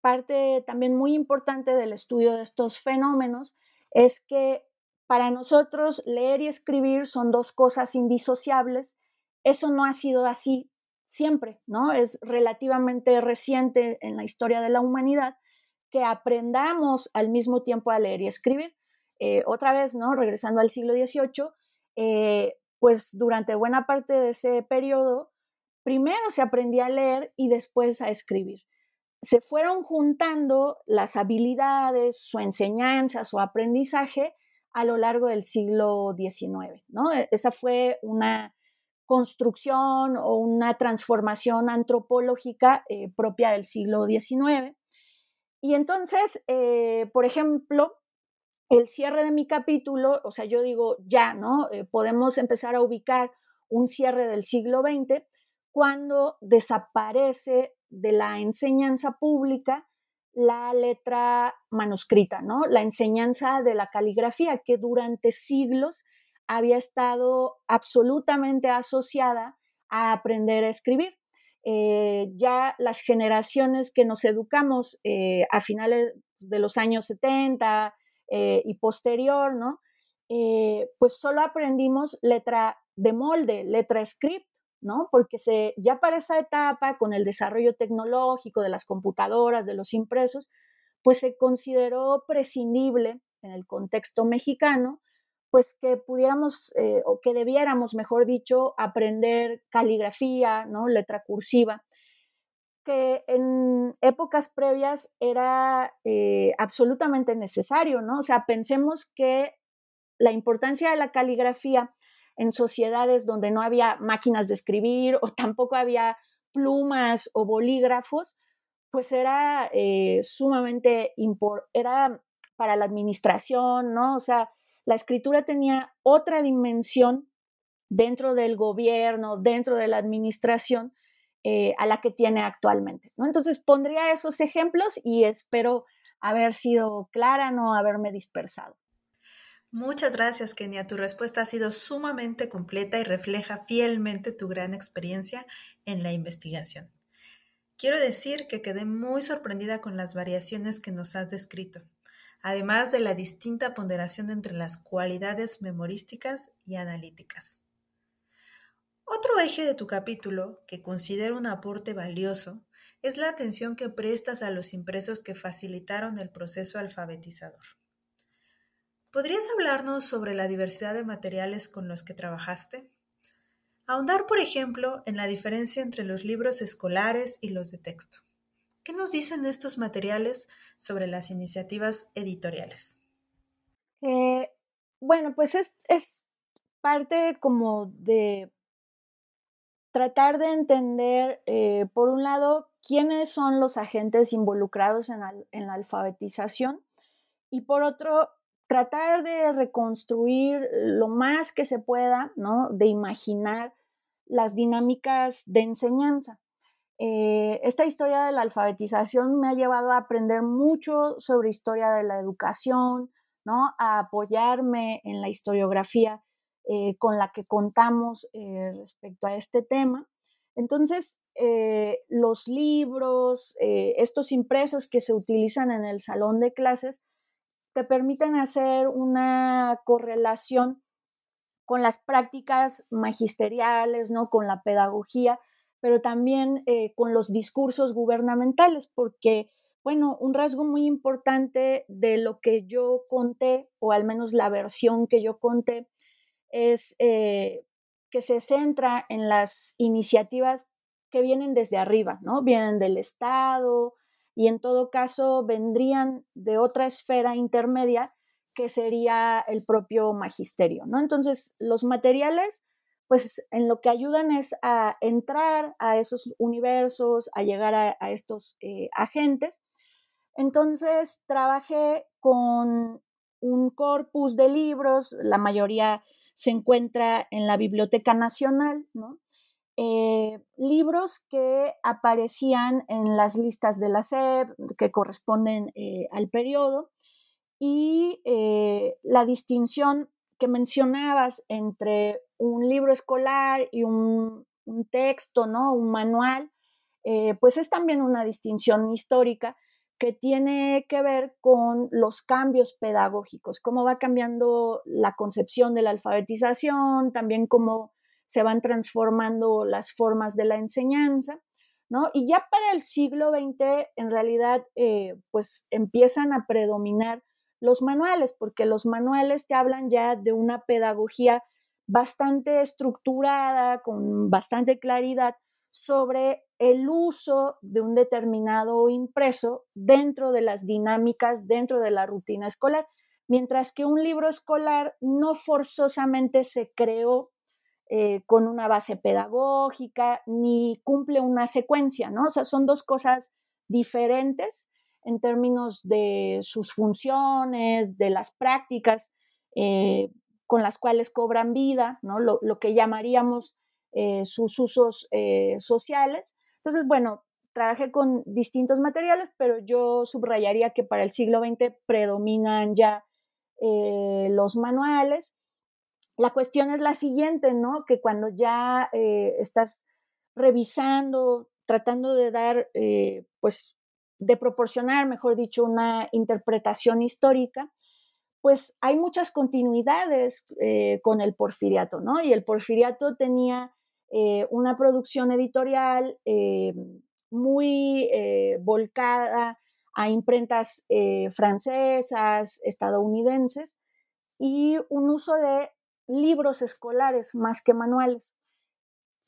parte también muy importante del estudio de estos fenómenos es que para nosotros leer y escribir son dos cosas indisociables. Eso no ha sido así siempre, ¿no? Es relativamente reciente en la historia de la humanidad que aprendamos al mismo tiempo a leer y escribir. Eh, otra vez, ¿no? Regresando al siglo XVIII, eh, pues durante buena parte de ese periodo, primero se aprendía a leer y después a escribir se fueron juntando las habilidades, su enseñanza, su aprendizaje a lo largo del siglo XIX. ¿no? E, esa fue una construcción o una transformación antropológica eh, propia del siglo XIX. Y entonces, eh, por ejemplo, el cierre de mi capítulo, o sea, yo digo ya, ¿no? Eh, podemos empezar a ubicar un cierre del siglo XX cuando desaparece de la enseñanza pública la letra manuscrita, ¿no? La enseñanza de la caligrafía que durante siglos había estado absolutamente asociada a aprender a escribir. Eh, ya las generaciones que nos educamos eh, a finales de los años 70 eh, y posterior, ¿no? pues solo aprendimos letra de molde, letra script, ¿no? Porque se, ya para esa etapa, con el desarrollo tecnológico de las computadoras, de los impresos, pues se consideró prescindible en el contexto mexicano, pues que pudiéramos, eh, o que debiéramos, mejor dicho, aprender caligrafía, ¿no? Letra cursiva, que en épocas previas era eh, absolutamente necesario, ¿no? O sea, pensemos que la importancia de la caligrafía en sociedades donde no había máquinas de escribir o tampoco había plumas o bolígrafos, pues era eh, sumamente importante, era para la administración, ¿no? O sea, la escritura tenía otra dimensión dentro del gobierno, dentro de la administración, eh, a la que tiene actualmente. ¿no? Entonces pondría esos ejemplos y espero haber sido clara, no haberme dispersado. Muchas gracias, Kenia. Tu respuesta ha sido sumamente completa y refleja fielmente tu gran experiencia en la investigación. Quiero decir que quedé muy sorprendida con las variaciones que nos has descrito, además de la distinta ponderación entre las cualidades memorísticas y analíticas. Otro eje de tu capítulo, que considero un aporte valioso, es la atención que prestas a los impresos que facilitaron el proceso alfabetizador. ¿Podrías hablarnos sobre la diversidad de materiales con los que trabajaste? Ahondar, por ejemplo, en la diferencia entre los libros escolares y los de texto. ¿Qué nos dicen estos materiales sobre las iniciativas editoriales? Eh, bueno, pues es, parte como de tratar de entender, eh, por un lado, quiénes son los agentes involucrados en, la alfabetización y por otro, tratar de reconstruir lo más que se pueda, ¿no? De imaginar las dinámicas de enseñanza. Eh, esta historia de la alfabetización me ha llevado a aprender mucho sobre historia de la educación, ¿no? A apoyarme en la historiografía eh, con la que contamos eh, respecto a este tema. Entonces, los libros, estos impresos que se utilizan en el salón de clases, te permiten hacer una correlación con las prácticas magisteriales, ¿no? con la pedagogía, pero también eh, con los discursos gubernamentales, porque, bueno, un rasgo muy importante de lo que yo conté, o al menos la versión que yo conté, es eh, que se centra en las iniciativas que vienen desde arriba, ¿no? Vienen del Estado y en todo caso vendrían de otra esfera intermedia que sería el propio magisterio, ¿no? Entonces, los materiales, pues en lo que ayudan es a entrar a esos universos, a llegar a, estos eh, agentes. Entonces, trabajé con un corpus de libros, la mayoría se encuentra en la Biblioteca Nacional, ¿no? Eh, libros que aparecían en las listas de la SEP, que corresponden eh, al periodo, y eh, la distinción que mencionabas entre un libro escolar y un, texto, ¿no? un manual, pues es también una distinción histórica que tiene que ver con los cambios pedagógicos, cómo va cambiando la concepción de la alfabetización, también cómo se van transformando las formas de la enseñanza, ¿no? Y ya para el siglo XX, en realidad, eh, pues empiezan a predominar los manuales, porque los manuales te hablan ya de una pedagogía bastante estructurada, con bastante claridad sobre el uso de un determinado impreso dentro de las dinámicas, dentro de la rutina escolar, mientras que un libro escolar no forzosamente se creó eh, con una base pedagógica, ni cumple una secuencia, ¿no? O sea, son dos cosas diferentes en términos de sus funciones, de las prácticas eh, con las cuales cobran vida, ¿no? Lo, que llamaríamos eh, sus usos sociales. Entonces, bueno, trabajé con distintos materiales, pero yo subrayaría que para el siglo XX predominan ya los manuales la cuestión es la siguiente, ¿no? Que cuando ya eh, estás revisando, tratando de dar, eh, pues, de proporcionar, mejor dicho, una interpretación histórica, pues hay muchas continuidades eh, con el porfiriato, ¿no? Y el porfiriato tenía una producción editorial muy volcada a imprentas francesas, estadounidenses, y un uso de libros escolares más que manuales.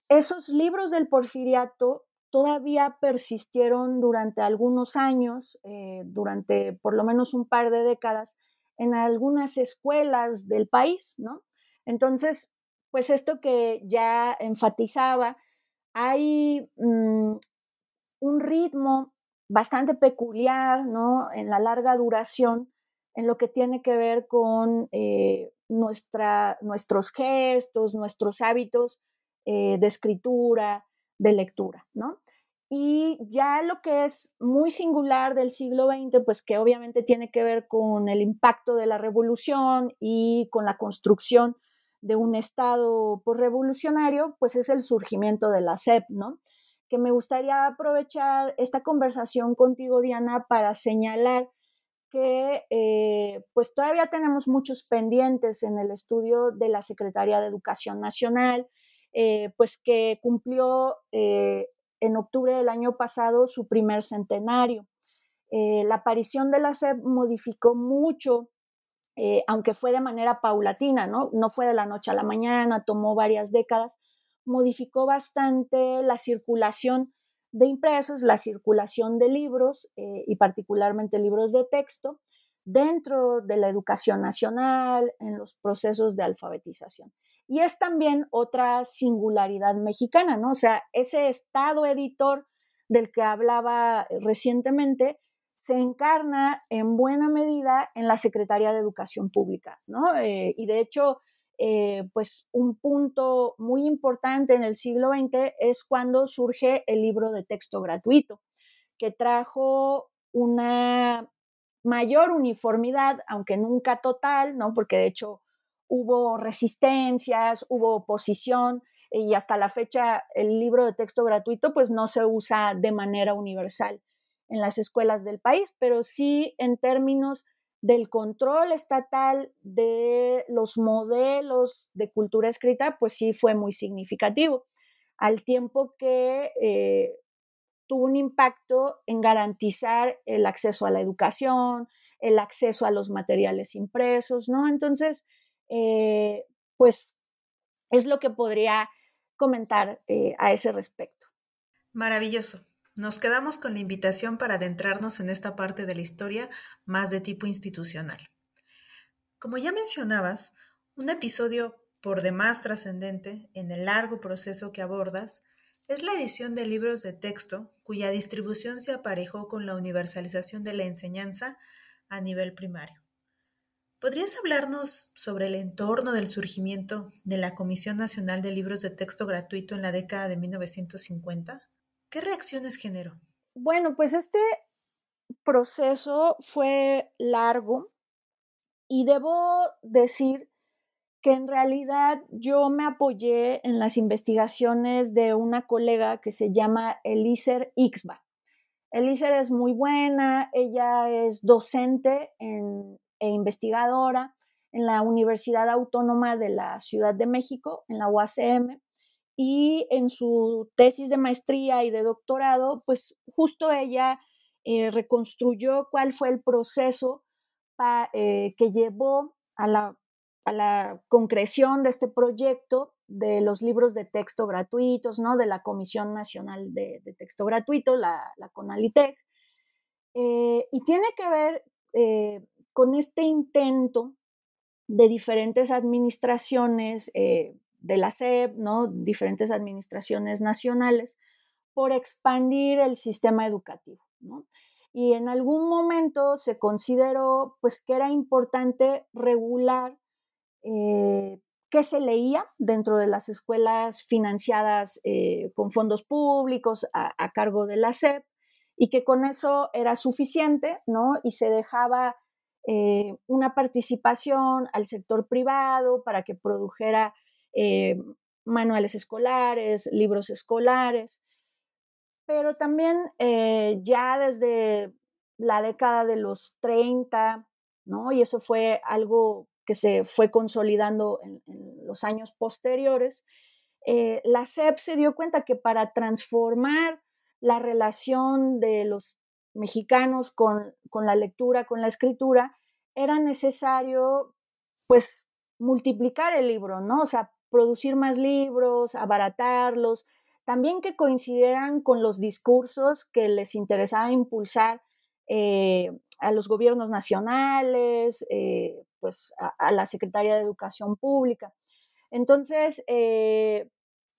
Esos libros del porfiriato todavía persistieron durante algunos años, eh, durante por lo menos un par de décadas, en algunas escuelas del país, ¿no? Entonces, pues esto que ya enfatizaba, hay mm, un ritmo bastante peculiar, ¿no? En la larga duración, en lo que tiene que ver con eh, nuestra, nuestros gestos, nuestros hábitos eh, de escritura, de lectura, ¿no? Y ya lo que es muy singular del siglo XX, pues que obviamente tiene que ver con el impacto de la revolución y con la construcción de un Estado revolucionario, pues es el surgimiento de la SEP, ¿no? Que me gustaría aprovechar esta conversación contigo, Diana, para señalar que eh, pues todavía tenemos muchos pendientes en el estudio de la Secretaría de Educación Nacional, eh, pues que cumplió eh, en octubre del año pasado su primer centenario. la aparición de la SEP modificó mucho, aunque fue de manera paulatina, ¿no? no fue de la noche a la mañana, tomó varias décadas, modificó bastante la circulación de impresos, la circulación de libros eh, y particularmente libros de texto dentro de la educación nacional, en los procesos de alfabetización. Y es también otra singularidad mexicana, ¿no? O sea, ese estado editor del que hablaba recientemente se encarna en buena medida en la Secretaría de Educación Pública, ¿no? Eh, y de hecho, eh, pues un punto muy importante en el siglo XX es cuando surge el libro de texto gratuito, que trajo una mayor uniformidad, aunque nunca total, ¿no? Porque de hecho hubo resistencias, hubo oposición y hasta la fecha el libro de texto gratuito pues no se usa de manera universal en las escuelas del país, pero sí en términos del control estatal de los modelos de cultura escrita, pues sí fue muy significativo, al tiempo que eh, tuvo un impacto en garantizar el acceso a la educación, el acceso a los materiales impresos, ¿no? Entonces, eh, pues es lo que podría comentar eh, a ese respecto. Maravilloso. Nos quedamos con la invitación para adentrarnos en esta parte de la historia más de tipo institucional. Como ya mencionabas, un episodio por demás trascendente en el largo proceso que abordas es la edición de libros de texto cuya distribución se aparejó con la universalización de la enseñanza a nivel primario. ¿Podrías hablarnos sobre el entorno del surgimiento de la Comisión Nacional de Libros de Texto Gratuito en la década de 1950? ¿Qué reacciones generó? Bueno, pues este proceso fue largo y debo decir que en realidad yo me apoyé en las investigaciones de una colega que se llama Elíser Ixba. Elíser es muy buena, ella es docente e investigadora en la Universidad Autónoma de la Ciudad de México, en la UACM, y en su tesis de maestría y de doctorado, pues justo ella eh, reconstruyó cuál fue el proceso eh, que llevó a la, concreción de este proyecto de los libros de texto gratuitos, ¿no? De la Comisión Nacional de, Texto Gratuito, la, la CONALITEC. Eh, y tiene que ver con este intento de diferentes administraciones, de la SEP, ¿no? diferentes administraciones nacionales, por expandir el sistema educativo. Y en algún momento se consideró pues, que era importante regular eh, qué se leía dentro de las escuelas financiadas eh, con fondos públicos a, cargo de la SEP y que con eso era suficiente, ¿no? Y se dejaba eh, una participación al sector privado para que produjera eh, manuales escolares, libros escolares, pero también eh, ya desde la década de los 30, ¿no? Y eso fue algo que se fue consolidando en, los años posteriores. Eh, la SEP se dio cuenta que para transformar la relación de los mexicanos con, con la lectura, con la escritura, era necesario, pues, multiplicar el libro, ¿no? O sea, producir más libros, abaratarlos, también que coincidieran con los discursos que les interesaba impulsar eh, a los gobiernos nacionales, eh, pues a, la Secretaría de Educación Pública. Entonces, eh,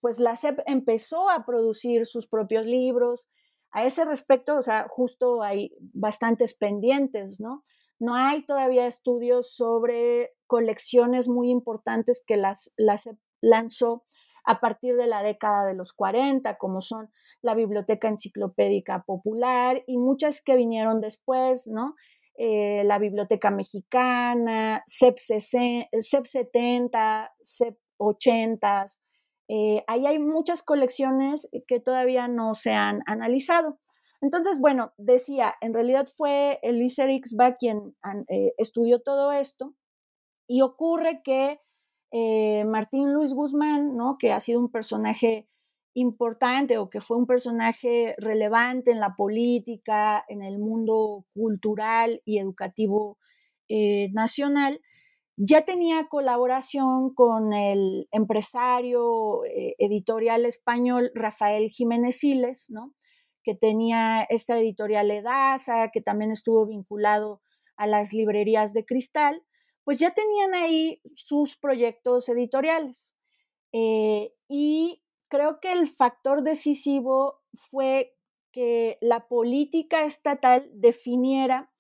pues la SEP empezó a producir sus propios libros. A ese respecto, o sea, justo hay bastantes pendientes, ¿no? No hay todavía estudios sobre colecciones muy importantes que las, las lanzó a partir de la década de los 40, como son la Biblioteca Enciclopédica Popular y muchas que vinieron después, ¿no? Eh, la Biblioteca Mexicana, CEP, 70, CEP 80. Eh, ahí hay muchas colecciones que todavía no se han analizado. Entonces, bueno, decía, en realidad fue Elisa Ixba quien eh, estudió todo esto y ocurre que eh, Martín Luis Guzmán, ¿no? que ha sido un personaje importante o que fue un personaje relevante en la política, en el mundo cultural y educativo eh, nacional, ya tenía colaboración con el empresario editorial español Rafael Jiménez Siles, ¿no? Que tenía esta editorial Edasa, que también estuvo vinculado a las librerías de cristal, pues ya tenían ahí sus proyectos editoriales. Eh, y creo que el factor decisivo fue que la política estatal definiera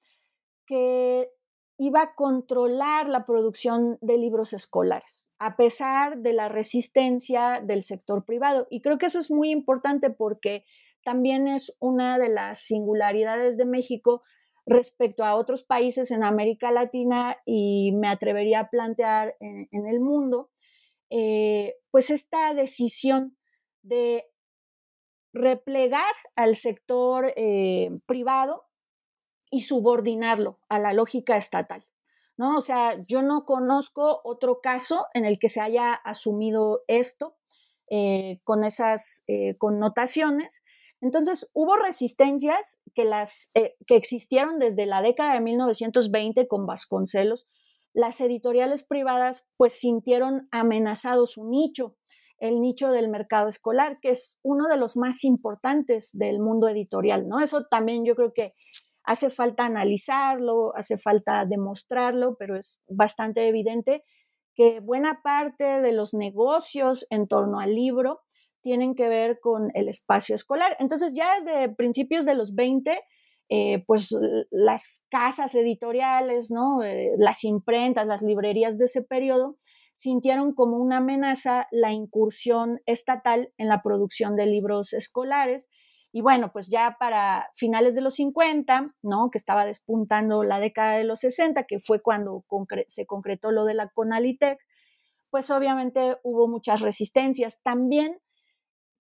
que iba a controlar la producción de libros escolares, a pesar de la resistencia del sector privado. Y creo que eso es muy importante porque también es una de las singularidades de México respecto a otros países en América Latina y me atrevería a plantear en, el mundo, eh, pues esta decisión de replegar al sector eh, privado y subordinarlo a la lógica estatal. ¿no? O sea, yo no conozco otro caso en el que se haya asumido esto eh, con esas connotaciones. Entonces, hubo resistencias que, las, eh, que existieron desde la década de 1920 con Vasconcelos. Las editoriales privadas pues sintieron amenazado su nicho, el nicho del mercado escolar, que es uno de los más importantes del mundo editorial, ¿no? Eso también yo creo que Hace falta analizarlo, hace falta demostrarlo, pero es bastante evidente que buena parte de los negocios en torno al libro tienen que ver con el espacio escolar. Entonces ya desde principios de los 20, eh, pues las casas editoriales, ¿no? Eh, las imprentas, las librerías de ese periodo sintieron como una amenaza la incursión estatal en la producción de libros escolares y bueno, pues ya para finales de los 50, ¿no? Que estaba despuntando la década de los 60, que fue cuando se concretó lo de la Conalitec, pues obviamente hubo muchas resistencias. También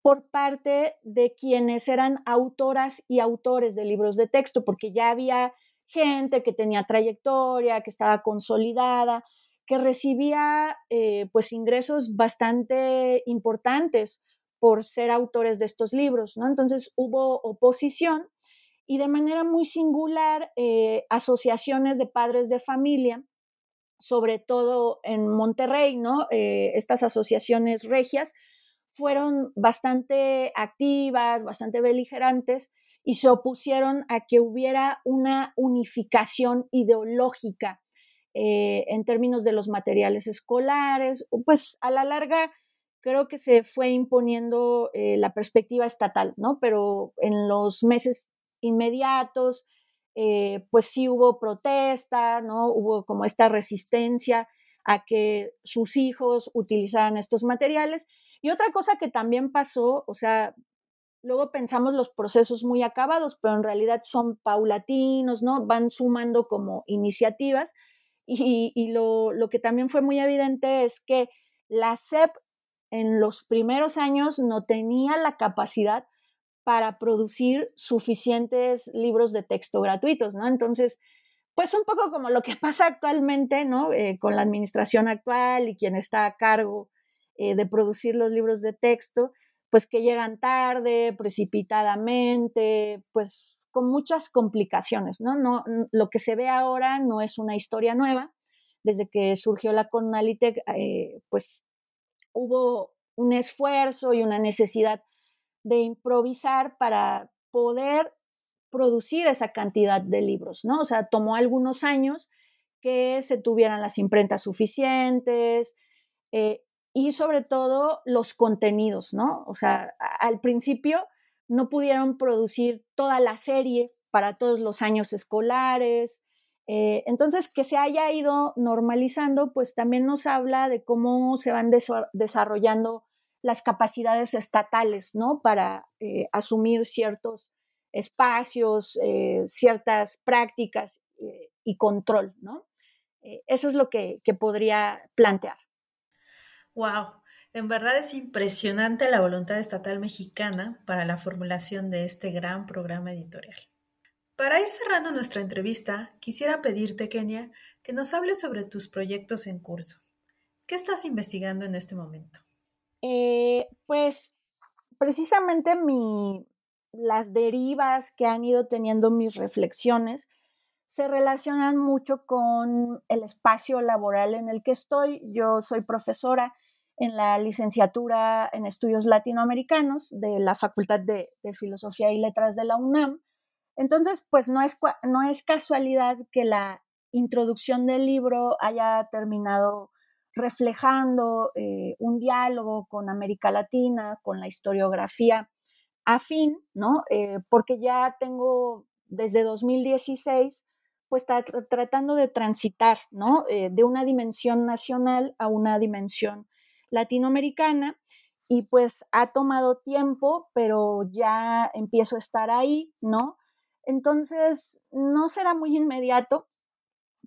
por parte de quienes eran autoras y autores de libros de texto, porque ya había gente que tenía trayectoria, que estaba consolidada, que recibía eh, pues ingresos bastante importantes por ser autores de estos libros, ¿no? Entonces hubo oposición y de manera muy singular eh, asociaciones de padres de familia, sobre todo en Monterrey, ¿no? Eh, estas asociaciones regias fueron bastante activas, bastante beligerantes y se opusieron a que hubiera una unificación ideológica eh, en términos de los materiales escolares, pues a la larga creo que se fue imponiendo eh, la perspectiva estatal, ¿no? Pero en los meses inmediatos, eh, pues sí hubo protesta, ¿no? Hubo como esta resistencia a que sus hijos utilizaran estos materiales. Y otra cosa que también pasó, o sea, luego pensamos los procesos muy acabados, pero en realidad son paulatinos, ¿no? Van sumando como iniciativas. Y, lo, lo, que también fue muy evidente es que la SEP en los primeros años no tenía la capacidad para producir suficientes libros de texto gratuitos, ¿no? Entonces, pues un poco como lo que pasa actualmente, ¿no? Eh, con la administración actual y quien está a cargo eh, de producir los libros de texto, pues que llegan tarde, precipitadamente, pues con muchas complicaciones, ¿no? no lo que se ve ahora no es una historia nueva. Desde que surgió la Conalitec, eh, pues hubo un esfuerzo y una necesidad de improvisar para poder producir esa cantidad de libros, ¿no? O sea, tomó algunos años que se tuvieran las imprentas suficientes eh, y sobre todo los contenidos, ¿no? O sea, al principio no pudieron producir toda la serie para todos los años escolares, eh, entonces, que se haya ido normalizando, pues también nos habla de cómo se van desarrollando las capacidades estatales, ¿no? Para eh, asumir ciertos espacios, eh, ciertas prácticas y control, ¿no? eso es lo que, que podría plantear. Wow, en verdad es impresionante la voluntad estatal mexicana para la formulación de este gran programa editorial. Para ir cerrando nuestra entrevista, quisiera pedirte, Kenia, que nos hables sobre tus proyectos en curso. ¿Qué estás investigando en este momento? Eh, pues precisamente mi, las derivas que han ido teniendo mis reflexiones se relacionan mucho con el espacio laboral en el que estoy. Yo soy profesora en la licenciatura en estudios latinoamericanos de la Facultad de Filosofía y Letras de la UNAM entonces, pues no es, no es casualidad que la introducción del libro haya terminado reflejando eh, un diálogo con América Latina, con la historiografía afín, ¿no? Eh, porque ya tengo desde 2016, pues tratando de transitar, ¿no? Eh, de una dimensión nacional a una dimensión latinoamericana y pues ha tomado tiempo, pero ya empiezo a estar ahí, ¿no? Entonces, no será muy inmediato,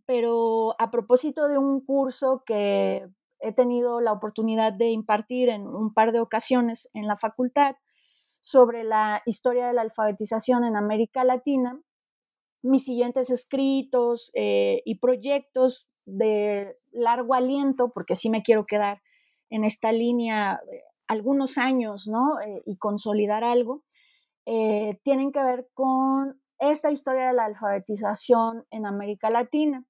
pero a propósito de un curso que he tenido la oportunidad de impartir en un par de ocasiones en la facultad sobre la historia de la alfabetización en América Latina, mis siguientes escritos eh, y proyectos de largo aliento, porque sí me quiero quedar en esta línea eh, algunos años, ¿no? Eh, y consolidar algo, tienen que ver con esta historia de la alfabetización en América Latina.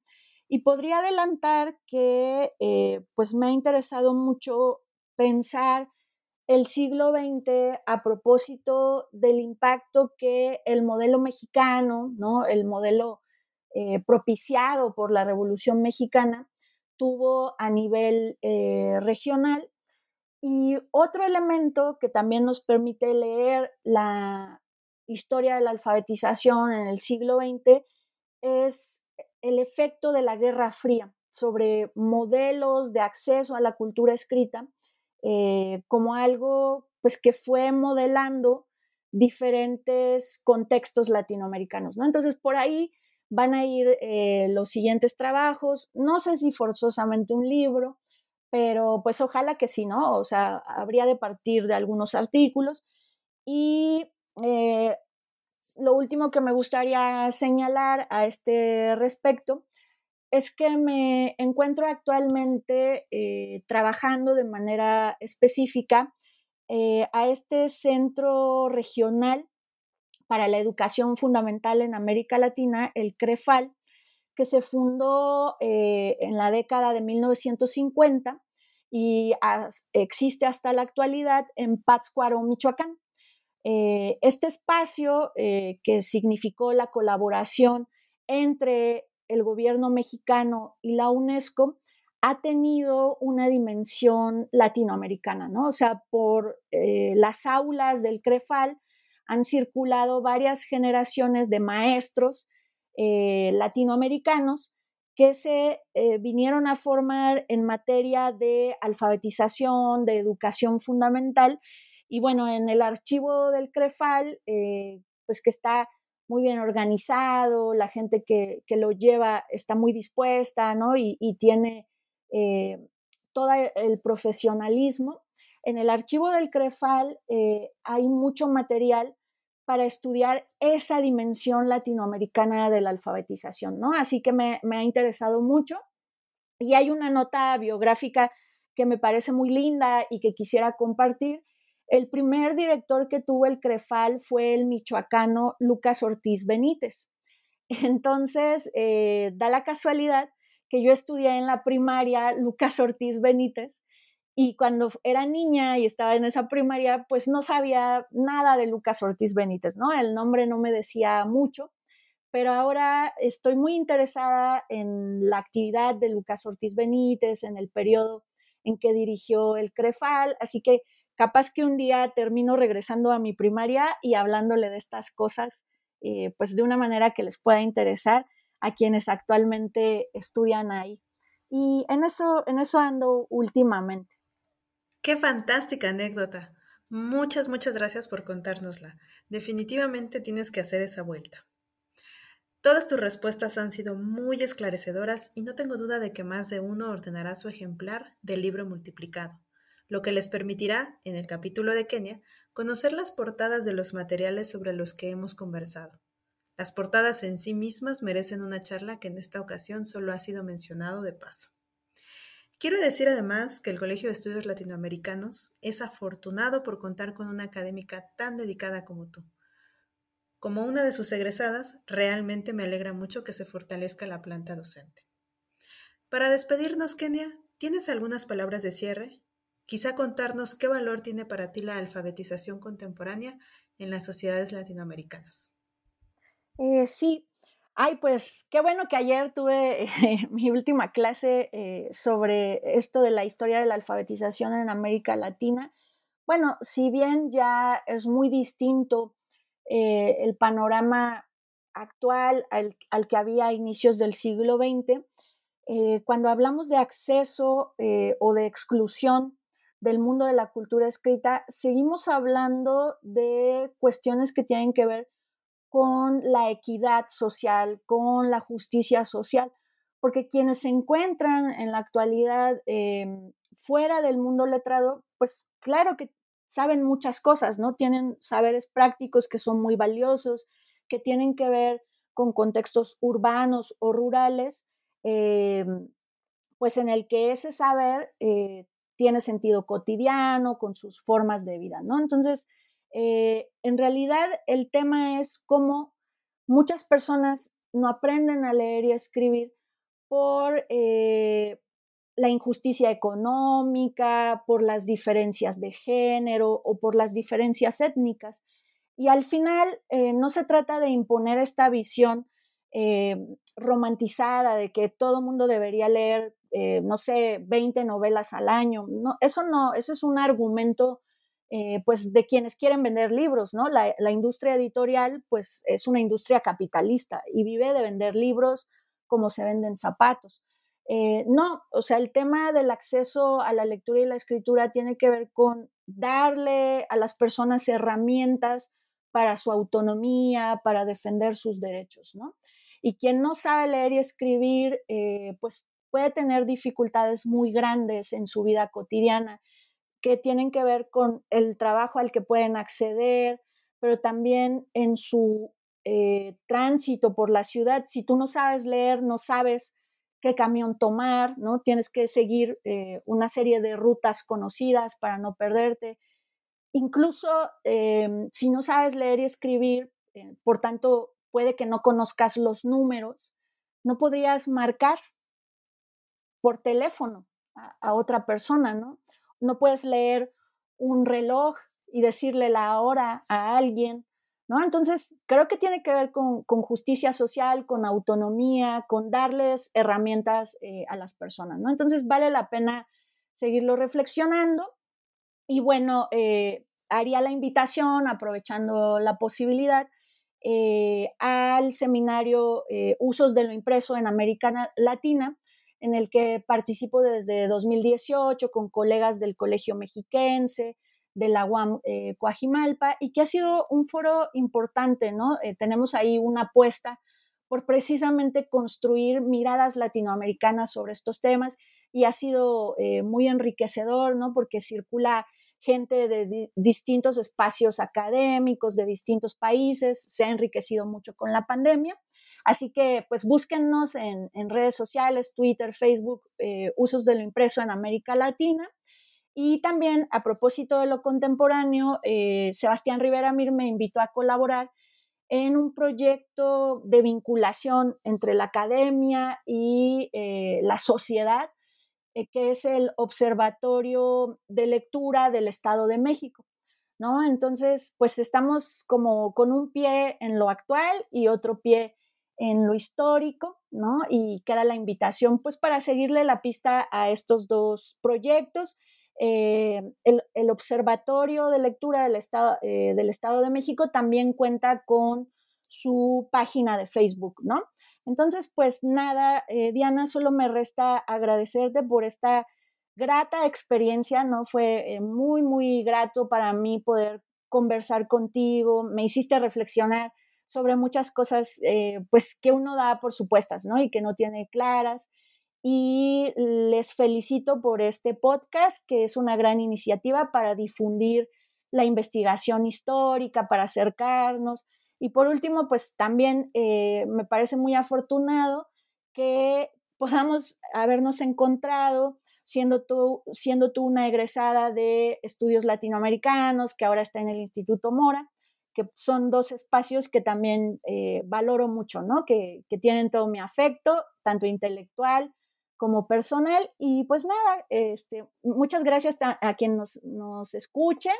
Y podría adelantar que pues me ha interesado mucho pensar el siglo XX a propósito del impacto que el modelo mexicano, ¿no? el modelo eh, propiciado por la Revolución Mexicana, tuvo a nivel eh, regional. Y otro elemento que también nos permite leer la historia de la alfabetización en el siglo XX es el efecto de la Guerra Fría sobre modelos de acceso a la cultura escrita eh, como algo pues, que fue modelando diferentes contextos latinoamericanos. ¿no? Entonces, por ahí van a ir eh, los siguientes trabajos, no sé si forzosamente un libro, pero pues ojalá que sí, ¿no? O sea, habría de partir de algunos artículos. Y eh, lo último que me gustaría señalar a este respecto es que me encuentro actualmente eh, trabajando de manera específica eh, a este centro regional para la educación fundamental en América Latina, el CREFAL, que se fundó eh, en la década de 1950 y existe hasta la actualidad en Pátzcuaro, Michoacán. este espacio que significó la colaboración entre el gobierno mexicano y la UNESCO ha tenido una dimensión latinoamericana, ¿no? O sea, por eh, las aulas del CREFAL han circulado varias generaciones de maestros eh, latinoamericanos que se eh, vinieron a formar en materia de alfabetización, de educación fundamental. Y bueno, en el archivo del CREFAL, pues que está muy bien organizado, la gente que, lo lleva está muy dispuesta, ¿no? Y, tiene eh, todo el profesionalismo. En el archivo del CREFAL eh, hay mucho material para estudiar esa dimensión latinoamericana de la alfabetización, ¿no? Así que me, me ha interesado mucho. Y hay una nota biográfica que me parece muy linda y que quisiera compartir, el primer director que tuvo el CREFAL fue el michoacano Lucas Ortiz Benítez. *laughs* Entonces, eh, da la casualidad que yo estudié en la primaria Lucas Ortiz Benítez y cuando era niña y estaba en esa primaria, pues no sabía nada de Lucas Ortiz Benítez, ¿no? El nombre no me decía mucho, pero ahora estoy muy interesada en la actividad de Lucas Ortiz Benítez, en el periodo en que dirigió el CREFAL, así que capaz que un día termino regresando a mi primaria y hablándole de estas cosas, eh, pues de una manera que les pueda interesar a quienes actualmente estudian ahí. Y en eso, en eso ando últimamente. Qué fantástica anécdota. Muchas, muchas gracias por contárnosla. Definitivamente tienes que hacer esa vuelta. Todas tus respuestas han sido muy esclarecedoras y no tengo duda de que más de uno ordenará su ejemplar del libro multiplicado lo que les permitirá, en el capítulo de Kenia, conocer las portadas de los materiales sobre los que hemos conversado. Las portadas en sí mismas merecen una charla que en esta ocasión solo ha sido mencionado de paso. Quiero decir además que el Colegio de Estudios Latinoamericanos es afortunado por contar con una académica tan dedicada como tú. Como una de sus egresadas, realmente me alegra mucho que se fortalezca la planta docente. Para despedirnos, Kenia, ¿tienes algunas palabras de cierre? Quizá contarnos qué valor tiene para ti la alfabetización contemporánea en las sociedades latinoamericanas. Eh, sí, ay, pues qué bueno que ayer tuve *laughs* mi última clase eh, sobre esto de la historia de la alfabetización en América Latina. Bueno, si bien ya es muy distinto eh, el panorama actual al, al, que había a inicios del siglo XX, cuando hablamos de acceso o de exclusión del mundo de la cultura escrita, seguimos hablando de cuestiones que tienen que ver con la equidad social, con la justicia social, porque quienes se encuentran en la actualidad em, fuera del mundo letrado, pues claro que saben muchas cosas, ¿no? Tienen saberes prácticos que son muy valiosos, que tienen que ver con contextos urbanos o rurales, eh, pues en el que ese saber eh, tiene sentido cotidiano, con sus formas de vida, ¿no? Entonces, en realidad el tema es cómo muchas personas no aprenden a leer y a escribir por la injusticia económica, por las diferencias de género o por las diferencias étnicas. Y al final eh, no se trata de imponer esta visión eh, romantizada de que todo mundo debería leer, eh, no sé, 20 novelas al año. No, eso no, eso es un argumento pues de quienes quieren vender libros, ¿no? La, la, industria editorial pues es una industria capitalista y vive de vender libros como se venden zapatos. Eh, no, o sea, el tema del acceso a la lectura y la escritura tiene que ver con darle a las personas herramientas para su autonomía, para defender sus derechos, ¿no? Y quien no sabe leer y escribir, eh, pues puede tener dificultades muy grandes en su vida cotidiana que tienen que ver con el trabajo al que pueden acceder, pero también en su eh, tránsito por la ciudad. Si tú no sabes leer, no sabes qué camión tomar, ¿no? Tienes que seguir eh, una serie de rutas conocidas para no perderte. Incluso em, si no sabes leer y escribir, eh, por tanto, puede que no conozcas los números, no podrías marcar por teléfono a, otra persona, ¿no? No puedes leer un reloj y decirle la hora a alguien, entonces, creo que tiene que ver con, justicia social, con autonomía, con darles herramientas eh, a las personas, ¿no? Entonces, vale la pena seguirlo reflexionando y bueno, eh, haría la invitación, aprovechando la posibilidad, eh, al seminario Usos de lo Impreso en América Latina, en el que participo desde 2018 con colegas del Colegio Mexiquense, de la UAM eh, Coajimalpa y que ha sido un foro importante, ¿no? Eh, tenemos ahí una apuesta por precisamente construir miradas latinoamericanas sobre estos temas y ha sido eh, muy enriquecedor, ¿no? Porque circula gente de distintos espacios académicos, de distintos países, se ha enriquecido mucho con la pandemia. Así que, pues, búsquennos en, redes sociales, Twitter, Facebook, usos de lo impreso en América Latina y también, a propósito de lo contemporáneo, eh, Sebastián Rivera Mir me invitó a colaborar en un proyecto de vinculación entre la academia y eh, la sociedad, eh, que es el Observatorio de Lectura del Estado de México. ¿no? Entonces, pues estamos como con un pie en lo actual y otro pie en lo histórico, ¿no? Y queda la invitación, pues, para seguirle la pista a estos dos proyectos eh, el, Observatorio de Lectura del Estado, eh, del Estado de México también cuenta con su página de Facebook, ¿no? Entonces, pues nada, eh, Diana, solo me resta agradecerte por esta grata experiencia, ¿no? Fue muy, muy grato para mí poder conversar contigo, me hiciste reflexionar sobre muchas cosas, pues que uno da por supuestas, ¿no? Y que no tiene claras y les felicito por este podcast, que es una gran iniciativa para difundir la investigación histórica, para acercarnos. Y por último, pues también eh, me parece muy afortunado que podamos habernos encontrado siendo tú, siendo tú una egresada de estudios latinoamericanos, que ahora está en el Instituto Mora, que son dos espacios que también eh, valoro mucho, ¿no? Que, que tienen todo mi afecto, tanto intelectual como personal. Y pues nada, este, muchas gracias a, quien nos, nos escuche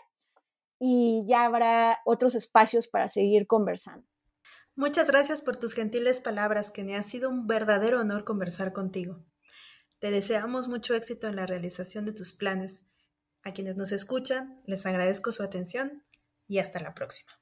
y ya habrá otros espacios para seguir conversando. Muchas gracias por tus gentiles palabras, que me ha sido un verdadero honor conversar contigo. Te deseamos mucho éxito en la realización de tus planes. A quienes nos escuchan, les agradezco su atención y hasta la próxima.